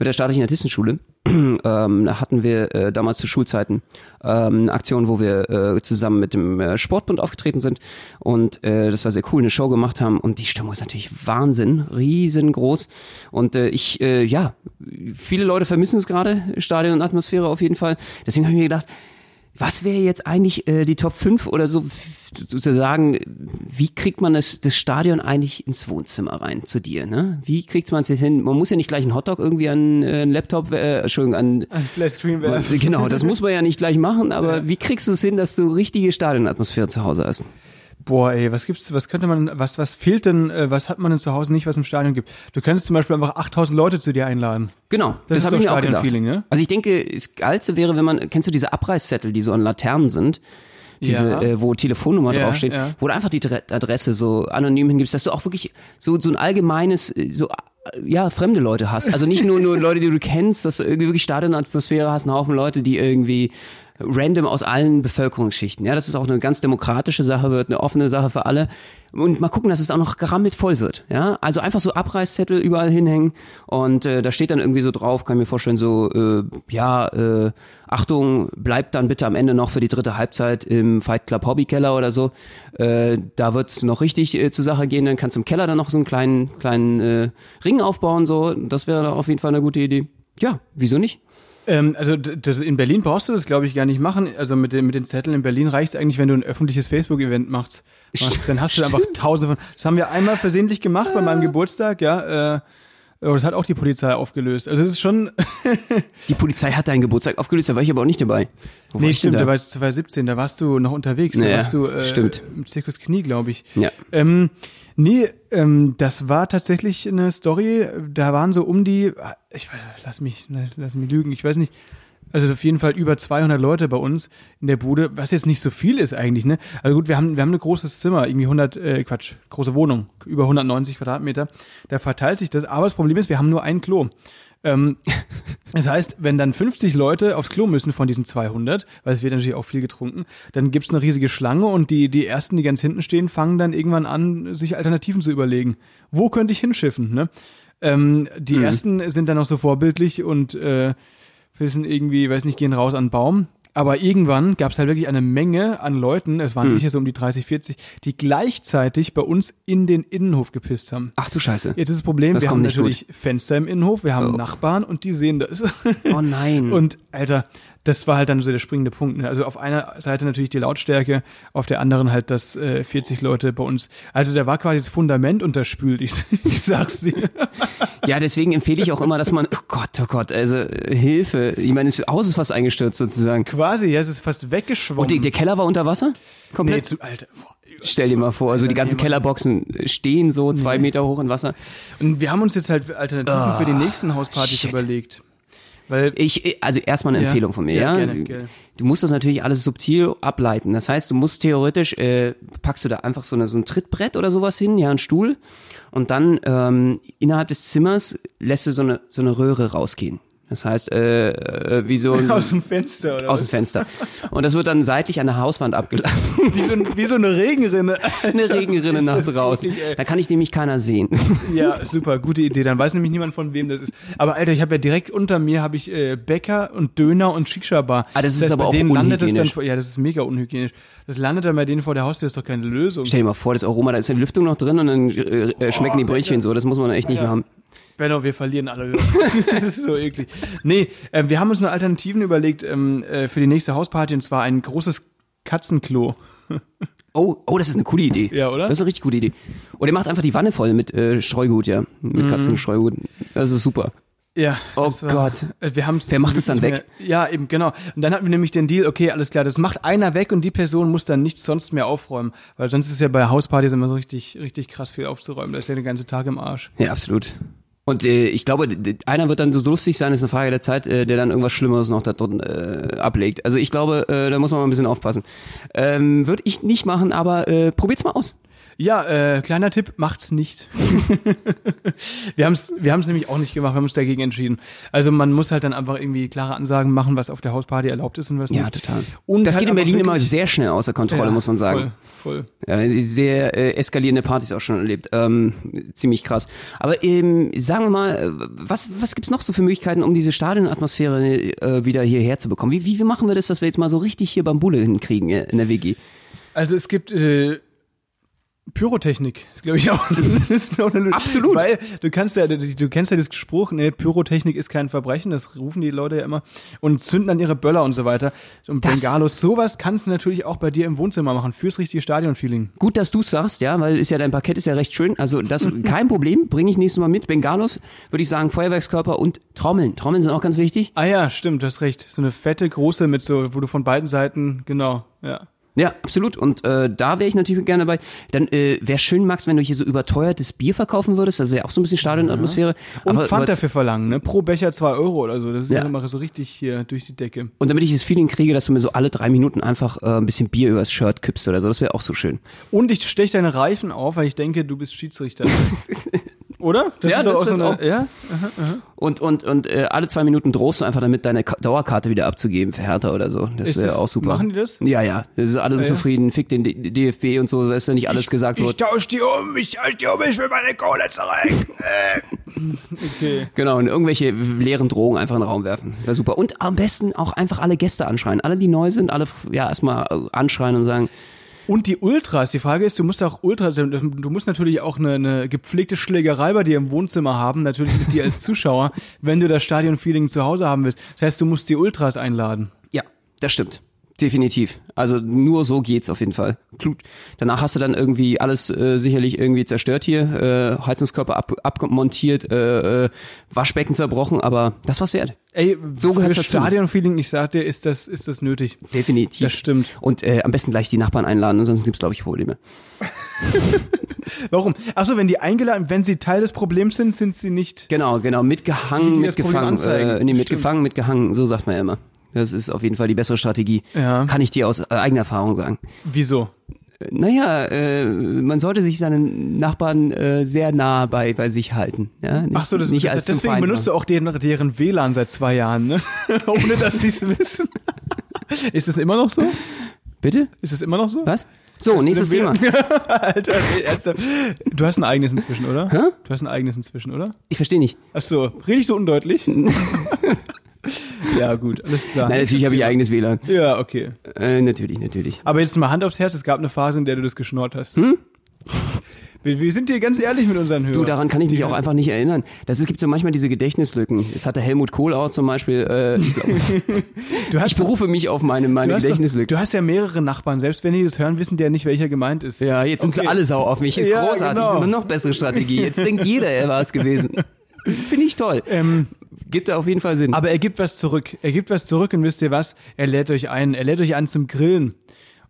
mit der staatlichen Artistenschule. ähm, hatten wir äh, damals zu Schulzeiten ähm, eine Aktion, wo wir äh, zusammen mit dem äh, Sportbund aufgetreten sind und äh, das war sehr cool, eine Show gemacht haben und die Stimmung ist natürlich Wahnsinn, riesengroß und äh, ich, äh, ja, viele Leute vermissen es gerade, Stadion und Atmosphäre auf jeden Fall. Deswegen habe ich mir gedacht, was wäre jetzt eigentlich äh, die Top 5 oder so sozusagen, wie kriegt man das, das Stadion eigentlich ins Wohnzimmer rein zu dir, ne? Wie kriegt man es jetzt hin? Man muss ja nicht gleich einen Hotdog irgendwie an äh, einen Laptop, äh, Entschuldigung, an Ein Flatscreen werfen. Genau, das muss man ja nicht gleich machen, aber wie kriegst du es hin, dass du richtige Stadionatmosphäre zu Hause hast? Boah, ey, was gibt's, was könnte man, was, was fehlt denn, äh, was hat man denn zu Hause nicht, was im Stadion gibt? Du könntest zum Beispiel einfach 8000 Leute zu dir einladen. Genau, Das ist hab doch ich mir auch gedacht. Stadionfeeling, ne? Also ich denke, das Geilste wäre, wenn man, kennst du diese Abreißzettel, die so an Laternen sind? Diese, Ja. äh, wo Telefonnummer Ja, draufsteht, ja. wo du einfach die Dre- Adresse so anonym hingibst, dass du auch wirklich so, so ein allgemeines, äh, so, äh, ja, fremde Leute hast. Also nicht nur, nur Leute, die du kennst, dass du irgendwie wirklich Stadionatmosphäre hast, einen Haufen Leute, die irgendwie, random aus allen Bevölkerungsschichten. Ja, dass es auch eine ganz demokratische Sache wird, eine offene Sache für alle. Und mal gucken, dass es auch noch gerammelt voll wird. Ja, also einfach so Abreißzettel überall hinhängen und äh, da steht dann irgendwie so drauf, kann ich mir vorstellen, so äh, ja, äh, Achtung, bleibt dann bitte am Ende noch für die dritte Halbzeit im Fight Club Hobbykeller oder so. Äh, da wird's noch richtig äh, zur Sache gehen. Dann kannst du im Keller dann noch so einen kleinen kleinen äh, Ring aufbauen. So, das wäre auf jeden Fall eine gute Idee. Ja, wieso nicht? Ähm, also das, in Berlin brauchst du das, glaube ich, gar nicht machen. Also mit den, mit den Zetteln in Berlin reicht es eigentlich, wenn du ein öffentliches Facebook-Event machst. machst. Dann hast du einfach tausende von. Das haben wir einmal versehentlich gemacht bei meinem Geburtstag, ja. Äh, das hat auch die Polizei aufgelöst. Also es ist schon. Die Polizei hat deinen Geburtstag aufgelöst, da war ich aber auch nicht dabei. Wo nee, stimmt, da? da war es 2017, da warst du noch unterwegs. Da Ja, warst du äh, stimmt. im Zirkus Knie, glaube ich. Ja. Ähm, nee, ähm, das war tatsächlich eine Story, da waren so um die, ich weiß, lass mich, ne, lass mich lügen, ich weiß nicht, also auf jeden Fall über 200 Leute bei uns in der Bude, was jetzt nicht so viel ist eigentlich, ne? Also gut, wir haben, wir haben ein großes Zimmer, irgendwie 100, äh, Quatsch, große Wohnung, über 190 Quadratmeter, da verteilt sich das, aber das Problem ist, wir haben nur ein Klo. Ähm, das heißt, wenn dann 50 Leute aufs Klo müssen von diesen 200, weil es wird natürlich auch viel getrunken, dann gibt's eine riesige Schlange und die, die Ersten, die ganz hinten stehen, fangen dann irgendwann an, sich Alternativen zu überlegen. Wo könnte ich hinschiffen? Ne? Ähm, die Ersten sind dann auch so vorbildlich und äh, wissen irgendwie, weiß nicht, gehen raus an den Baum. Aber irgendwann gab es halt wirklich eine Menge an Leuten, es waren sicher so um die 30, 40, die gleichzeitig bei uns in den Innenhof gepisst haben. Ach du Scheiße. Jetzt ist das Problem, Das wir haben natürlich Fenster im Innenhof, wir haben Oh. Nachbarn und die sehen das. Oh nein. Und Alter, das war halt dann so der springende Punkt. Ne? Also auf einer Seite natürlich die Lautstärke, auf der anderen halt das äh, 40 Leute bei uns. Also da war quasi das Fundament unterspült, ich, ich sag's dir. Ja, deswegen empfehle ich auch immer, dass man, oh Gott, oh Gott, also äh, Hilfe. Ich meine, das Haus ist fast eingestürzt sozusagen. Quasi, ja, es ist fast weggeschwommen. Und die, der Keller war unter Wasser? nee, Komplett? zu, Alter. Boah. Stell dir mal vor, also die ganzen Kellerboxen stehen so zwei Meter hoch in Wasser. Und wir haben uns jetzt halt Alternativen für die nächsten Hauspartys shit. überlegt. Weil Ich, also erstmal eine Ja. Empfehlung von mir, Ja, ja. gerne, gerne. Du musst das natürlich alles subtil ableiten. Das heißt, du musst theoretisch, äh, packst du da einfach so, eine, so ein Trittbrett oder sowas hin, ja, einen Stuhl. Und dann ähm, innerhalb des Zimmers lässt du so eine, so eine Röhre rausgehen. Das heißt, äh, äh, wie so ein, aus dem Fenster oder aus dem was? Fenster. Und das wird dann seitlich an der Hauswand abgelassen. Wie so, ein- wie so eine Regenrinne. Eine Regenrinne nach das draußen. wirklich. Da kann ich nämlich keiner sehen. Ja, super, gute Idee. Dann weiß nämlich niemand von wem das ist. Aber Alter, ich habe ja direkt unter mir habe ich äh, Bäcker und Döner und Shisha Bar. Ah, das ist aber bei auch denen landet es dann unhygienisch. vor, ja, das ist mega unhygienisch. Das landet dann bei denen vor der Haustür, ist doch keine Lösung. Stell dir mal vor, das Aroma, da ist eine Lüftung noch drin und dann äh, äh, schmecken die Brötchen so. Das muss man echt nicht Ja. mehr haben. Benno, wir verlieren alle. das ist so eklig. Nee, ähm, wir haben uns eine Alternativen überlegt ähm, äh, für die nächste Hausparty und zwar ein großes Katzenklo. Oh, oh, das ist eine coole Idee. Ja, oder? Das ist eine richtig gute Idee. Und er macht einfach die Wanne voll mit äh, Streugut, ja. Mit Katzenstreugut. Das ist super. Ja. Oh das Gott. Äh, Wir haben's Wer macht es dann weg? Mehr, ja, eben, genau. Und dann hatten wir nämlich den Deal, okay, alles klar, das macht einer weg und die Person muss dann nichts sonst mehr aufräumen. Weil sonst ist ja bei Hauspartys immer so richtig, richtig krass viel aufzuräumen. Da ist ja der ganze Tag im Arsch. Ja, absolut. Und äh, ich glaube, einer wird dann so lustig sein, ist eine Frage der Zeit, äh, der dann irgendwas Schlimmeres noch da drin äh, ablegt. Also ich glaube, äh, da muss man mal ein bisschen aufpassen. Ähm, Würde ich nicht machen, aber äh, probiert's mal aus. Ja, äh, kleiner Tipp, macht's nicht. wir haben's, wir haben's nämlich auch nicht gemacht, wir haben uns dagegen entschieden. Also man muss halt dann einfach irgendwie klare Ansagen machen, was auf der Hausparty erlaubt ist und was Ja, nicht. total. Und das halt geht in Berlin immer sehr schnell außer Kontrolle, Ja, muss man sagen. Voll, voll. Ja, sehr äh, eskalierende Partys auch schon erlebt. Ähm, ziemlich krass. Aber ähm, sagen wir mal, äh, was, was gibt's noch so für Möglichkeiten, um diese Stadionatmosphäre äh, wieder hierher zu bekommen? Wie, wie, wie machen wir das, dass wir jetzt mal so richtig hier Bambule hinkriegen äh, in der WG? Also es gibt äh, Pyrotechnik, ist glaube ich auch, das ist auch eine Lösung. Absolut. Weil du kannst ja, du, du kennst ja das Spruch, ne, Pyrotechnik ist kein Verbrechen, das rufen die Leute ja immer und zünden dann ihre Böller und so weiter. Und Das- Bengalos, sowas kannst du natürlich auch bei dir im Wohnzimmer machen, fürs richtige Stadionfeeling. Gut, dass du's sagst, ja, weil ist ja dein Parkett ist ja recht schön. Also das kein Problem, bringe ich nächstes Mal mit. Bengalos, würde ich sagen, Feuerwerkskörper und Trommeln. Trommeln sind auch ganz wichtig. Ah ja, stimmt, du hast recht. So eine fette, große mit so, wo du von beiden Seiten, genau, ja. Ja, absolut. Und äh, da wäre ich natürlich gerne dabei. Dann äh, wäre schön, Max, wenn du hier so überteuertes Bier verkaufen würdest. Das wäre auch so ein bisschen Stadionatmosphäre. Und Aber- Pfand aber- dafür verlangen, ne? Pro Becher zwei Euro oder so. Das ist ja Ja. immer so richtig hier durch die Decke. Und damit ich das Feeling kriege, dass du mir so alle drei Minuten einfach äh, ein bisschen Bier übers Shirt kippst oder so, das wäre auch so schön. Und ich stech deine Reifen auf, weil ich denke, du bist Schiedsrichter. Oder? Das Ja, ist doch das auch so eine, auch. ja? Und, und, und äh, alle zwei Minuten drohst du einfach damit, deine Ka Dauerkarte wieder abzugeben für Hertha oder so. Das wäre auch super. machen die das? Ja, ja. Das ist alle ja? zufrieden. Fick den D DFB und so, da ist ja nicht alles gesagt Ich worden. tausch die um, ich tausch die um, ich will meine Kohle zurück. Äh. okay. Genau, und irgendwelche leeren Drohungen einfach in den Raum werfen. Wäre super. Und am besten auch einfach alle Gäste anschreien. Alle, die neu sind, alle ja erstmal anschreien und sagen, Und die Ultras, die Frage ist, du musst auch Ultras, du musst natürlich auch eine, eine gepflegte Schlägerei bei dir im Wohnzimmer haben, natürlich mit dir als Zuschauer, wenn du das Stadionfeeling zu Hause haben willst. Das heißt, du musst die Ultras einladen. Ja, das stimmt. Definitiv. Also nur so geht's auf jeden Fall. Danach hast du dann irgendwie alles äh, sicherlich irgendwie zerstört hier, äh, Heizungskörper ab, abmontiert, äh, äh, Waschbecken zerbrochen, aber das war's wert. Ey, So für gehört's dazu. Stadionfeeling, ich sag dir, ist das, ist das nötig. Definitiv. Das stimmt. Und äh, am besten gleich die Nachbarn einladen, sonst gibt's glaube ich Probleme. Warum? Achso, wenn die eingeladen, wenn sie Teil des Problems sind, sind sie nicht. Genau, genau, mitgehangen, das mitgefangen. Äh, nee, mitgefangen, mitgehangen, so sagt man ja immer. Das ist auf jeden Fall die bessere Strategie. Ja. Kann ich dir aus äh, eigener Erfahrung sagen. Wieso? Naja, äh, man sollte sich seinen Nachbarn äh, sehr nah bei, bei sich halten. Ja? Nicht, Ach so, das, nicht das als deswegen Feind benutzt du auch deren, deren WLAN seit zwei Jahren, ne? Ohne dass sie es wissen. ist es immer noch so? Bitte? Ist es immer noch so? Was? So, nächstes Thema. Alter, ernsthaft. Du hast ein eigenes inzwischen, oder? Hä? Du hast ein eigenes inzwischen, oder? Ich verstehe nicht. Ach so, rede ich so undeutlich? ja, gut, alles klar. Nein, natürlich habe ich eigenes WLAN. Ja, okay. Äh, natürlich, natürlich. Aber jetzt mal Hand aufs Herz, es gab eine Phase, in der du das geschnort hast. Wir, wir sind hier ganz ehrlich mit unseren Hörern. Hm? Du, daran kann ich mich auch einfach nicht erinnern. Das ist, gibt so manchmal diese Gedächtnislücken. Es hatte Helmut Kohl auch zum Beispiel. Äh, ich, glaub, du hast ich berufe mich auf meine, meine du hast, doch, Gedächtnislücken. du hast ja mehrere Nachbarn. Selbst wenn die das hören, wissen die ja nicht, welcher gemeint ist. Ja, jetzt sind Okay. sie alle sauer auf mich. Ist Ja, großartig. genau. Das ist eine noch bessere Strategie. Jetzt denkt jeder, er war es gewesen. Finde ich toll. Ähm, Gibt auf jeden Fall Sinn. aber er gibt was zurück. Er gibt was zurück und wisst ihr was? Er lädt euch ein. Er lädt euch ein zum Grillen.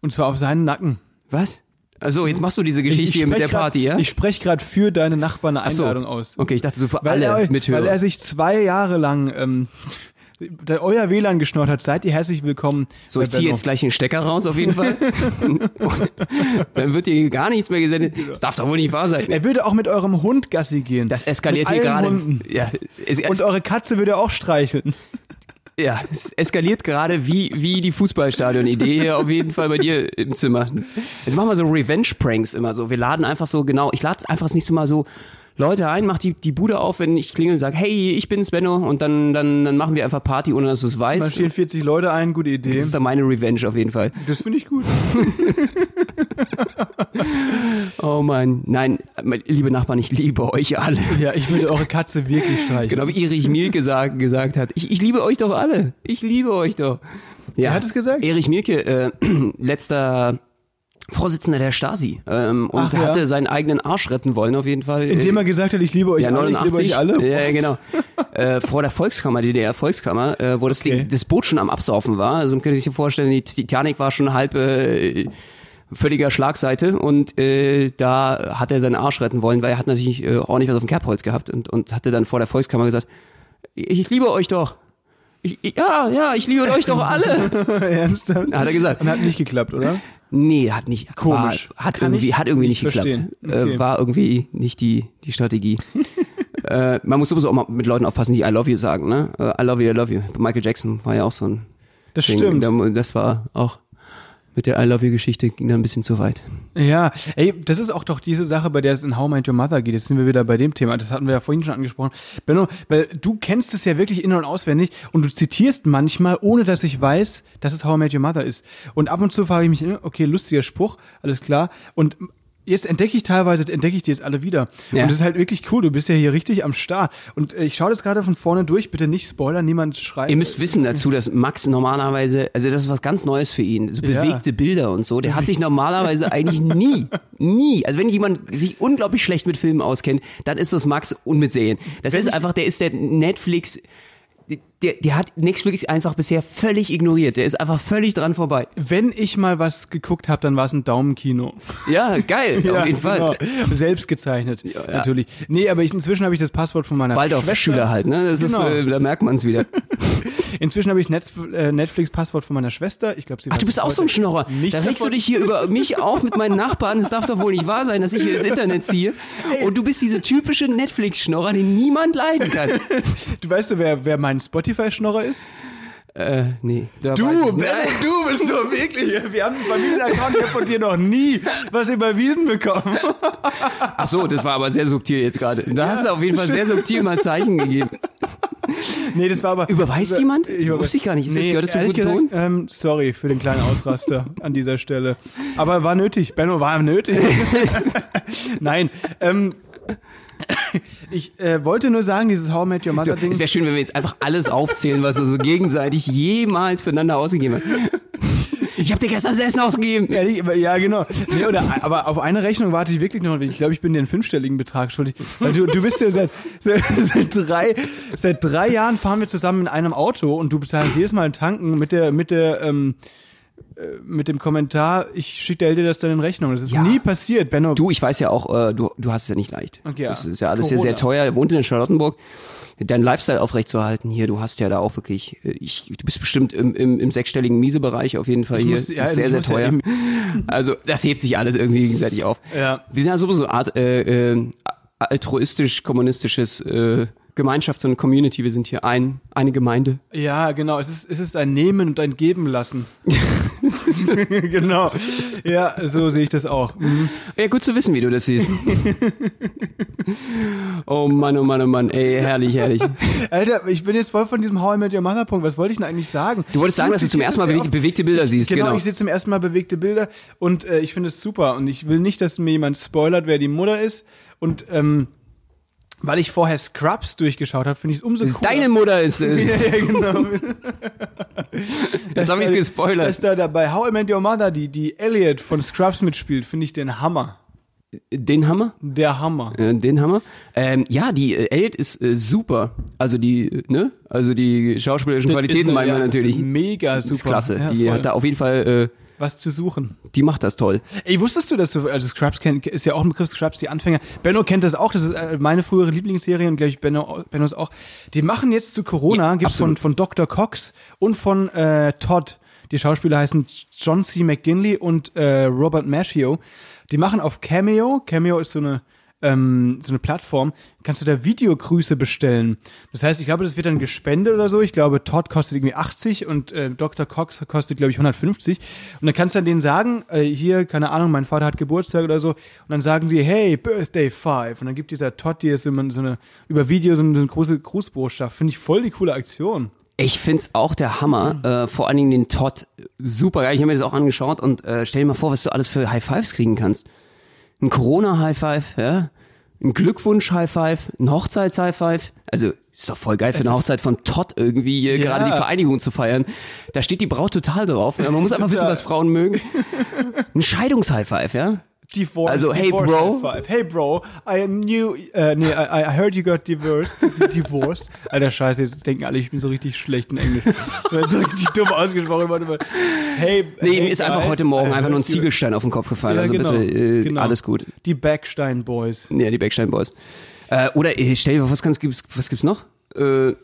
Und zwar auf seinen Nacken. Was? Also jetzt machst du diese Geschichte hier mit der grad- Party, ja? Ich spreche gerade für deine Nachbarn eine Ach so. Einladung aus. Okay, ich dachte so für Weil alle er, Mithörer. weil er sich zwei Jahre lang ähm, da euer WLAN geschnort hat, seid ihr herzlich willkommen. so, ich ziehe jetzt gleich den Stecker raus auf jeden Fall. Dann wird hier gar nichts mehr gesendet. Das darf doch wohl nicht wahr sein. Er würde auch mit eurem Hund Gassi gehen. Das eskaliert mit hier gerade. Hunden. Ja, es, es, Und eure Katze würde er auch streicheln. ja, es eskaliert gerade wie, wie die Fußballstadion-Idee hier auf jeden Fall bei dir im Zimmer. Jetzt machen wir so Revenge-Pranks immer so. Wir laden einfach so, genau, ich lade einfach das nächste Mal so Leute ein, mach die, die Bude auf, wenn ich klingel und sage, hey, ich bin's, Benno, und dann, dann, dann machen wir einfach Party, ohne dass du es Da weißt. stehen 40 Leute ein, gute Idee. Das ist dann meine Revenge auf jeden Fall. Das finde ich gut. Oh mein, nein, liebe Nachbarn, ich liebe euch alle. Ja, ich würde eure Katze wirklich streicheln. Genau wie Erich Mielke gesagt, gesagt hat. Ich, ich liebe euch doch alle. Ich liebe euch doch. Ja. Wer hat es gesagt? Erich Mielke, äh, letzter Vorsitzender der Stasi ähm, und Ach, ja. hatte seinen eigenen Arsch retten wollen auf jeden Fall. Indem er gesagt hat, ich liebe euch ja, alle, ich liebe 89. euch alle. Ja, genau. äh, vor der Volkskammer, DDR-Volkskammer, äh, wo das, Okay. Ding, das Boot schon am Absaufen war. Also man könnte sich vorstellen, die Titanic war schon halb äh, völliger Schlagseite und äh, da hat er seinen Arsch retten wollen, weil er hat natürlich äh, ordentlich was auf dem Kerbholz gehabt und, und hatte dann vor der Volkskammer gesagt, ich, ich liebe euch doch. Ich, ja, ja, ich liebe euch doch alle. Ernsthaft? Hat er gesagt. Und hat nicht geklappt, oder? Nee, hat nicht. Komisch. War, hat Kann irgendwie, hat irgendwie nicht nicht geklappt. verstehen. Okay. Äh, war irgendwie nicht die, die Strategie. äh, man muss sowieso auch mal mit Leuten aufpassen, die I love you sagen, ne? Äh, I love you, I love you. Michael Jackson war ja auch so ein Das Ding. stimmt. Da- Das war auch mit der I love you Geschichte ging da ein bisschen zu weit. Ja, ey, das ist auch doch diese Sache, bei der es in How Met Your Mother geht. Jetzt sind wir wieder bei dem Thema. Das hatten wir ja vorhin schon angesprochen. Benno, weil du kennst es ja wirklich in- und auswendig und du zitierst manchmal, ohne dass ich weiß, dass es How I Met Your Mother ist. Und ab und zu frage ich mich, okay, lustiger Spruch, alles klar. Und jetzt entdecke ich teilweise, entdecke ich die jetzt alle wieder. Ja. Und das ist halt wirklich cool. Du bist ja hier richtig am Start. Und äh, ich schaue das gerade von vorne durch. Bitte nicht spoilern, niemand schreibt. Ihr müsst wissen dazu, dass Max normalerweise, also das ist was ganz Neues für ihn, so Ja. bewegte Bilder und so. Der hat sich normalerweise eigentlich nie, nie, also wenn jemand sich unglaublich schlecht mit Filmen auskennt, dann ist das Max und mit Serien. Das Wenn ist einfach, der ist der Netflix, der, der hat Netflix einfach bisher völlig ignoriert. Der ist einfach völlig dran vorbei. Wenn ich mal was geguckt habe, dann war es ein Daumenkino. Ja, geil, auf jeden Fall. Genau. Selbst gezeichnet, ja. natürlich. Nee, aber ich, inzwischen habe ich das Passwort von meiner Waldorf-Schüler halt, ne? Das Genau. ist, äh, da merkt man es wieder. Inzwischen habe ich das äh, Netflix-Passwort von meiner Schwester. Ich glaube, sie Ach, du bist auch so ein Schnorrer. nichts Da regst du dich hier über mich auf mit meinen Nachbarn. Es darf doch wohl nicht wahr sein, dass ich hier das Internet ziehe. Und du bist diese typische Netflix-Schnorrer, den niemand leiden kann. Du weißt du, wer, wer mein Spotify-Schnorrer ist? Äh, nee. Du. Benno, du bist so wirklich. Wir haben einen Familienaccount, ich habe von dir noch nie was überwiesen bekommen. Ach so, das war aber sehr subtil jetzt gerade. Da hast du auf jeden Fall sehr subtil mal Zeichen gegeben. Nee, das war aber. Überweist über- jemand? Über- Wusste ich gar nicht. Ist das- gehört das zum guten gesagt, Ähm, sorry für den kleinen Ausraster an dieser Stelle. Aber war nötig. Benno war nötig. Nein. Ähm, ich äh, wollte nur sagen, dieses How I Met Your So, Mother Ding. es wäre schön, wenn wir jetzt einfach alles aufzählen, was wir so gegenseitig jemals füreinander ausgegeben haben. Ich habe dir gestern das Essen ausgegeben. Ja, die, ja, genau. Nee, oder, aber auf eine Rechnung warte ich wirklich noch. Ich glaube, ich bin dir einen fünfstelligen Betrag schuldig. Weil du, du bist ja seit, seit, seit, drei, seit drei Jahren fahren wir zusammen in einem Auto und du bezahlst jedes Mal tanken mit der, mit der, ähm, äh, mit dem Kommentar, ich schicke dir das dann in Rechnung. Das ist Ja. nie passiert, Benno. Du, ich weiß ja auch, äh, du, du hast es ja nicht leicht. Okay, ja. Das ist ja alles hier Corona. sehr teuer. Er wohnt in Charlottenburg. Dein Lifestyle aufrechtzuerhalten hier, du hast ja da auch wirklich, äh, ich, du bist bestimmt im, im, im sechsstelligen Miese-Bereich auf jeden Fall Ich hier. muss- das ja, ist sehr, sehr ja teuer. eben- also das hebt sich alles irgendwie gegenseitig auf. Ja. Wir sind ja sowieso eine Art äh, äh, altruistisch-kommunistisches äh, Gemeinschafts- und Community. Wir sind hier ein, eine Gemeinde. Ja, genau. Es ist, es ist ein Nehmen und ein Geben lassen. genau. Ja, so sehe ich das auch. Mhm. Ja, gut zu wissen, wie du das siehst. oh Mann, oh Mann, oh Mann. Ey, herrlich, herrlich. Alter, ich bin jetzt voll von diesem How I Met Your Mother Punkt. Was wollte ich denn eigentlich sagen? Du wolltest sagen, dass du zum ersten Mal bewegte bewegte, bewegte Bilder siehst. Genau, Genau. ich sehe zum ersten Mal bewegte Bilder und äh, ich finde es super und ich will nicht, dass mir jemand spoilert, wer die Mutter ist und ähm, weil ich vorher Scrubs durchgeschaut habe, finde ich es umso Das cooler. Deine Mutter ist es. ja, ja, genau. Jetzt habe ich gespoilert. Dass da, da bei How I Met Your Mother die, die Elliot von Scrubs mitspielt, finde ich den Hammer. Den Hammer? Der Hammer. Äh, den Hammer? Ähm, ja, die äh, Elliot ist äh, super. Also die, äh, ne? Also die schauspielerischen Qualitäten Ist eine- meinen wir ja, natürlich. Mega super. Ist klasse. Ja, die voll. hat da auf jeden Fall, äh, was zu suchen. die macht das toll. Ey, wusstest du, dass du, also Scrubs kennt, ist ja auch ein Begriff, Scrubs, die Anfänger. Benno kennt das auch, das ist äh, meine frühere Lieblingsserie und glaube ich Benno, Bennos auch. Die machen jetzt zu Corona, Ja, gibt's von, absolut. von Dr. Cox und von äh, Todd. Die Schauspieler heißen John C. McGinley und äh, Robert Maschio. Die machen auf Cameo, Cameo ist so eine ähm, so eine Plattform, kannst du da Videogrüße bestellen. Das heißt, ich glaube, das wird dann gespendet oder so. Ich glaube, Todd kostet irgendwie 80 und äh, Dr. Cox kostet, glaube ich, 150. Und dann kannst du dann denen sagen, äh, hier, keine Ahnung, mein Vater hat Geburtstag oder so. Und dann sagen sie, hey, Birthday Five. Und dann gibt dieser Todd dir so, eine- so eine, über Video so eine, so eine große Grußbotschaft. Finde ich voll die coole Aktion. Ich find's auch der Hammer, äh, vor allen Dingen den Todd. Super geil, ich habe mir das auch angeschaut und äh, stell dir mal vor, was du alles für High Fives kriegen kannst. Ein Corona-High Five, ja? Ein Glückwunsch-High Five, ein Hochzeits-High Five. Also, ist doch voll geil für Es eine Hochzeit von Todd irgendwie hier Ja. gerade die Vereinigung zu feiern. Da steht die Braut total drauf. Man muss einfach wissen, was Frauen mögen. Ein Scheidungs-High Five, ja? Divorce, Also, hey, divorce Bro. Five. Hey Bro, I knew, äh, nee, I, I heard you got divorced. divorced. Alter Scheiße, jetzt denken alle, ich bin so richtig schlecht in Englisch. So, so richtig dumm ausgesprochen. Warte mal. Hey, Nee, hey mir ist einfach heute Morgen einfach nur ein Ziegelstein auf den Kopf gefallen. Ja, also genau, bitte, äh, genau. alles gut. Die Backstein Boys. Ja, die Backstein Boys. Äh, oder äh, stell dir vor, was, gibt's, was gibt's noch? Äh,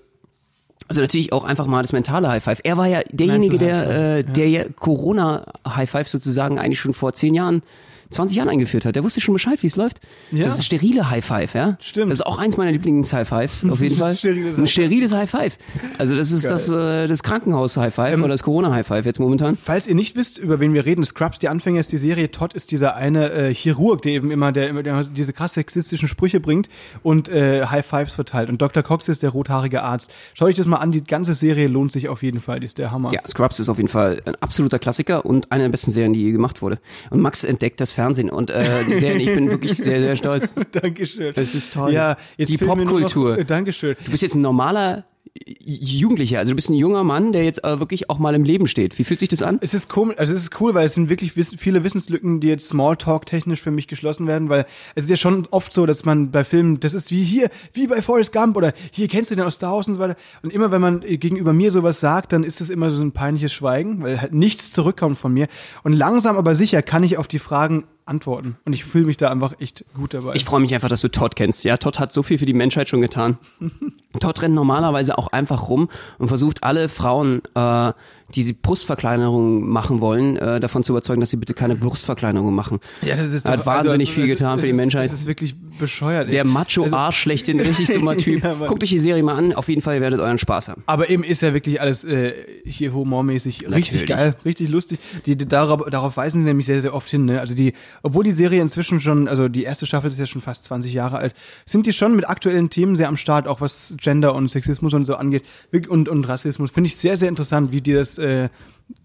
also natürlich auch einfach mal das mentale High Five. Er war ja derjenige, der, äh, der ja Corona High Five sozusagen eigentlich schon vor zehn Jahren 20 Jahren eingeführt hat. Der wusste schon Bescheid, wie es läuft. Ja. Das ist sterile High Five, ja? Stimmt. Das ist auch eins meiner Lieblings-High Fives, auf jeden Fall. Steriles Ein High steriles High Five. Also das ist Geil. das, äh, das Krankenhaus-High Five Ähm, oder das Corona-High Five jetzt momentan. Falls ihr nicht wisst, über wen wir reden, Scrubs, die Anfänger ist die Serie. Todd ist dieser eine äh, Chirurg, der eben immer, der, der diese krass sexistischen Sprüche bringt und äh, High Fives verteilt. Und Dr. Cox ist der rothaarige Arzt. Schaut euch das mal an, die ganze Serie lohnt sich auf jeden Fall, die ist der Hammer. Ja, Scrubs ist auf jeden Fall ein absoluter Klassiker und eine der besten Serien, die je gemacht wurde. Und Max entdeckt das Fernsehen und äh, die Serien, ich bin wirklich sehr, sehr stolz. Dankeschön. Das ist toll. Ja, jetzt Die Popkultur. Dankeschön. Du bist jetzt ein normaler Jugendlicher, also du bist ein junger Mann, der jetzt äh, wirklich auch mal im Leben steht. Wie fühlt sich das an? Es ist komisch, also es ist cool, weil es sind wirklich wiss viele Wissenslücken, die jetzt Smalltalk-technisch für mich geschlossen werden, weil es ist ja schon oft so, dass man bei Filmen, das ist wie hier, wie bei Forrest Gump oder hier kennst du den aus Star Wars und so weiter. Und immer wenn man äh, gegenüber mir sowas sagt, dann ist es immer so ein peinliches Schweigen, weil halt nichts zurückkommt von mir. Und langsam aber sicher kann ich auf die Fragen antworten. Und ich fühle mich da einfach echt gut dabei. Ich freue mich einfach, dass du Todd kennst. Ja, Todd hat so viel für die Menschheit schon getan. Todd rennt normalerweise auch einfach rum und versucht alle Frauen, äh, die sie Brustverkleinerung machen wollen, äh, davon zu überzeugen, dass sie bitte keine Brustverkleinerung machen. ja, das ist Er hat doch- wahnsinnig also, viel getan ist, für die Menschheit. Das ist wirklich bescheuert. Der Ich- Macho-Arsch schlechthin, richtig dummer Typ. Ja. Guckt euch die Serie mal an. Auf jeden Fall, ihr werdet euren Spaß haben. Aber eben ist ja wirklich alles äh, hier humormäßig richtig geil, richtig lustig. Die, die darauf, darauf weisen die nämlich sehr, sehr oft hin. Ne? Also die, obwohl die Serie inzwischen schon, also die erste Staffel ist ja schon fast 20 Jahre alt, sind die schon mit aktuellen Themen sehr am Start, auch was Gender und Sexismus und so angeht und, und Rassismus. Finde ich sehr, sehr interessant, wie die das äh,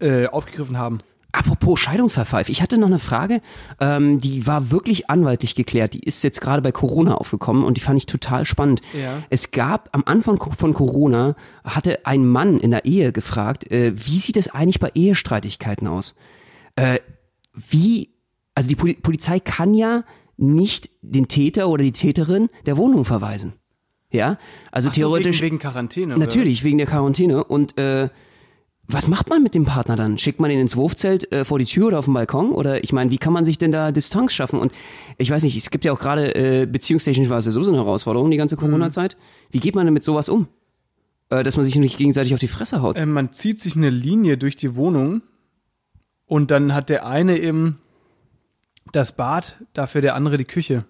äh, aufgegriffen haben. Apropos Scheidungsverpfeif, ich hatte noch eine Frage, ähm, die war wirklich anwaltlich geklärt. Die ist jetzt gerade bei Corona aufgekommen und die fand ich total spannend. Ja. Es gab am Anfang von Corona, hatte ein Mann in der Ehe gefragt, äh, wie sieht es eigentlich bei Ehestreitigkeiten aus? Äh, wie, also die Poli Polizei kann ja nicht den Täter oder die Täterin der Wohnung verweisen. Ja, also Ach so, theoretisch. wegen, wegen Quarantäne. Natürlich, wegen der Quarantäne. Und äh, was macht man mit dem Partner dann? Schickt man ihn ins Wurfzelt äh, vor die Tür oder auf den Balkon? Oder ich meine, wie kann man sich denn da Distanz schaffen? Und ich weiß nicht, es gibt ja auch gerade, äh, beziehungstechnisch war es ja so eine Herausforderung, die ganze Corona-Zeit. Wie geht man denn mit sowas um? Äh, dass man sich nicht gegenseitig auf die Fresse haut. was? Äh, man zieht sich eine Linie durch die Wohnung und dann hat der eine eben das Bad, dafür der andere die Küche.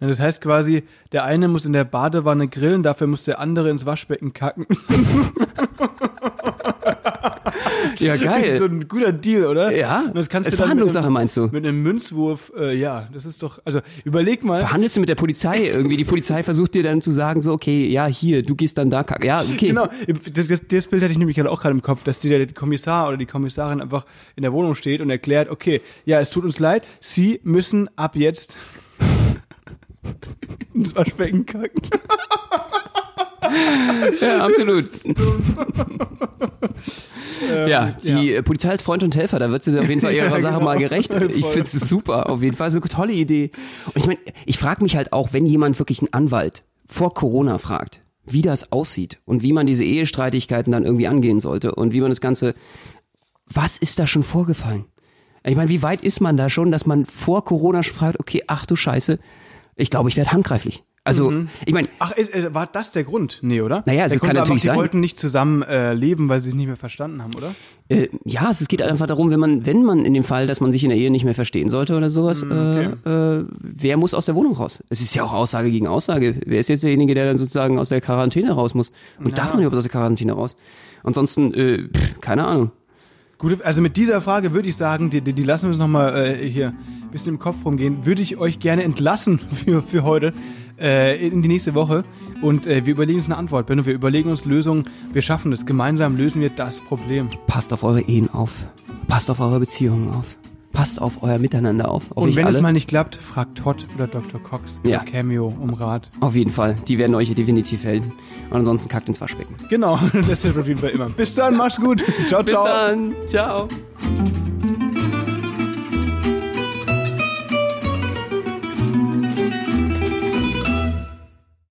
Das heißt quasi, der eine muss in der Badewanne grillen, dafür muss der andere ins Waschbecken kacken. ja, Das ist so ein guter Deal, oder? Ja, Und das kannst ist du Verhandlungssache, einem, meinst du? Mit einem Münzwurf, äh, ja, das ist doch, also überleg mal. Verhandelst du mit der Polizei irgendwie? Die Polizei versucht dir dann zu sagen, so, okay, ja, hier, du gehst dann da kacken. Ja, okay. Genau, das, das, das Bild hatte ich nämlich gerade auch gerade im Kopf, dass die, der Kommissar oder die Kommissarin einfach in der Wohnung steht und erklärt, okay, ja, es tut uns leid, Sie müssen ab jetzt ins Waschbecken kacken. Ja, absolut. ja, die äh, Polizei als Freund und Helfer, da wird sie auf jeden Fall ihrer Ja, Sache genau. mal gerecht. Ich finde es super, auf jeden Fall ist eine tolle Idee. Und ich meine, ich frage mich halt auch, wenn jemand wirklich einen Anwalt vor Corona fragt, wie das aussieht und wie man diese Ehestreitigkeiten dann irgendwie angehen sollte und wie man das Ganze, was ist da schon vorgefallen? Ich meine, wie weit ist man da schon, dass man vor Corona schon fragt, okay, ach du Scheiße, ich glaube, ich werde handgreiflich. Also, ich meine, Ach, ist, äh, war das der Grund? Nee, oder? Naja, es der kann natürlich sein. Die wollten nicht zusammen äh, leben, weil sie sich nicht mehr verstanden haben, oder? Äh, ja, es geht einfach darum, wenn man, wenn man in dem Fall, dass man sich in der Ehe nicht mehr verstehen sollte oder sowas, äh, äh, wer muss aus der Wohnung raus? Es ist ja auch Aussage gegen Aussage. Wer ist jetzt derjenige, der dann sozusagen aus der Quarantäne raus muss? Und darf man überhaupt aus der Quarantäne raus? Ansonsten, äh, pff, keine Ahnung. Gut, also mit dieser Frage würde ich sagen, die, die, die lassen wir uns nochmal äh, hier ein bisschen im Kopf rumgehen, würde ich euch gerne entlassen für, für heute äh, in die nächste Woche. Und äh, wir überlegen uns eine Antwort, Benno. Wir überlegen uns Lösungen. Wir schaffen es. Gemeinsam lösen wir das Problem. Passt auf eure Ehen auf. Passt auf eure Beziehungen auf. Passt auf euer Miteinander auf. auf Und wenn alle. es mal nicht klappt, fragt Todd oder Dr. Cox Ja. oder Cameo um Rat. Auf jeden Fall. Die werden euch definitiv helfen. Und ansonsten kackt ins Waschbecken. Genau, das wird auf jeden Fall immer. Bis dann, mach's gut. Ciao, Bis ciao. dann. Ciao.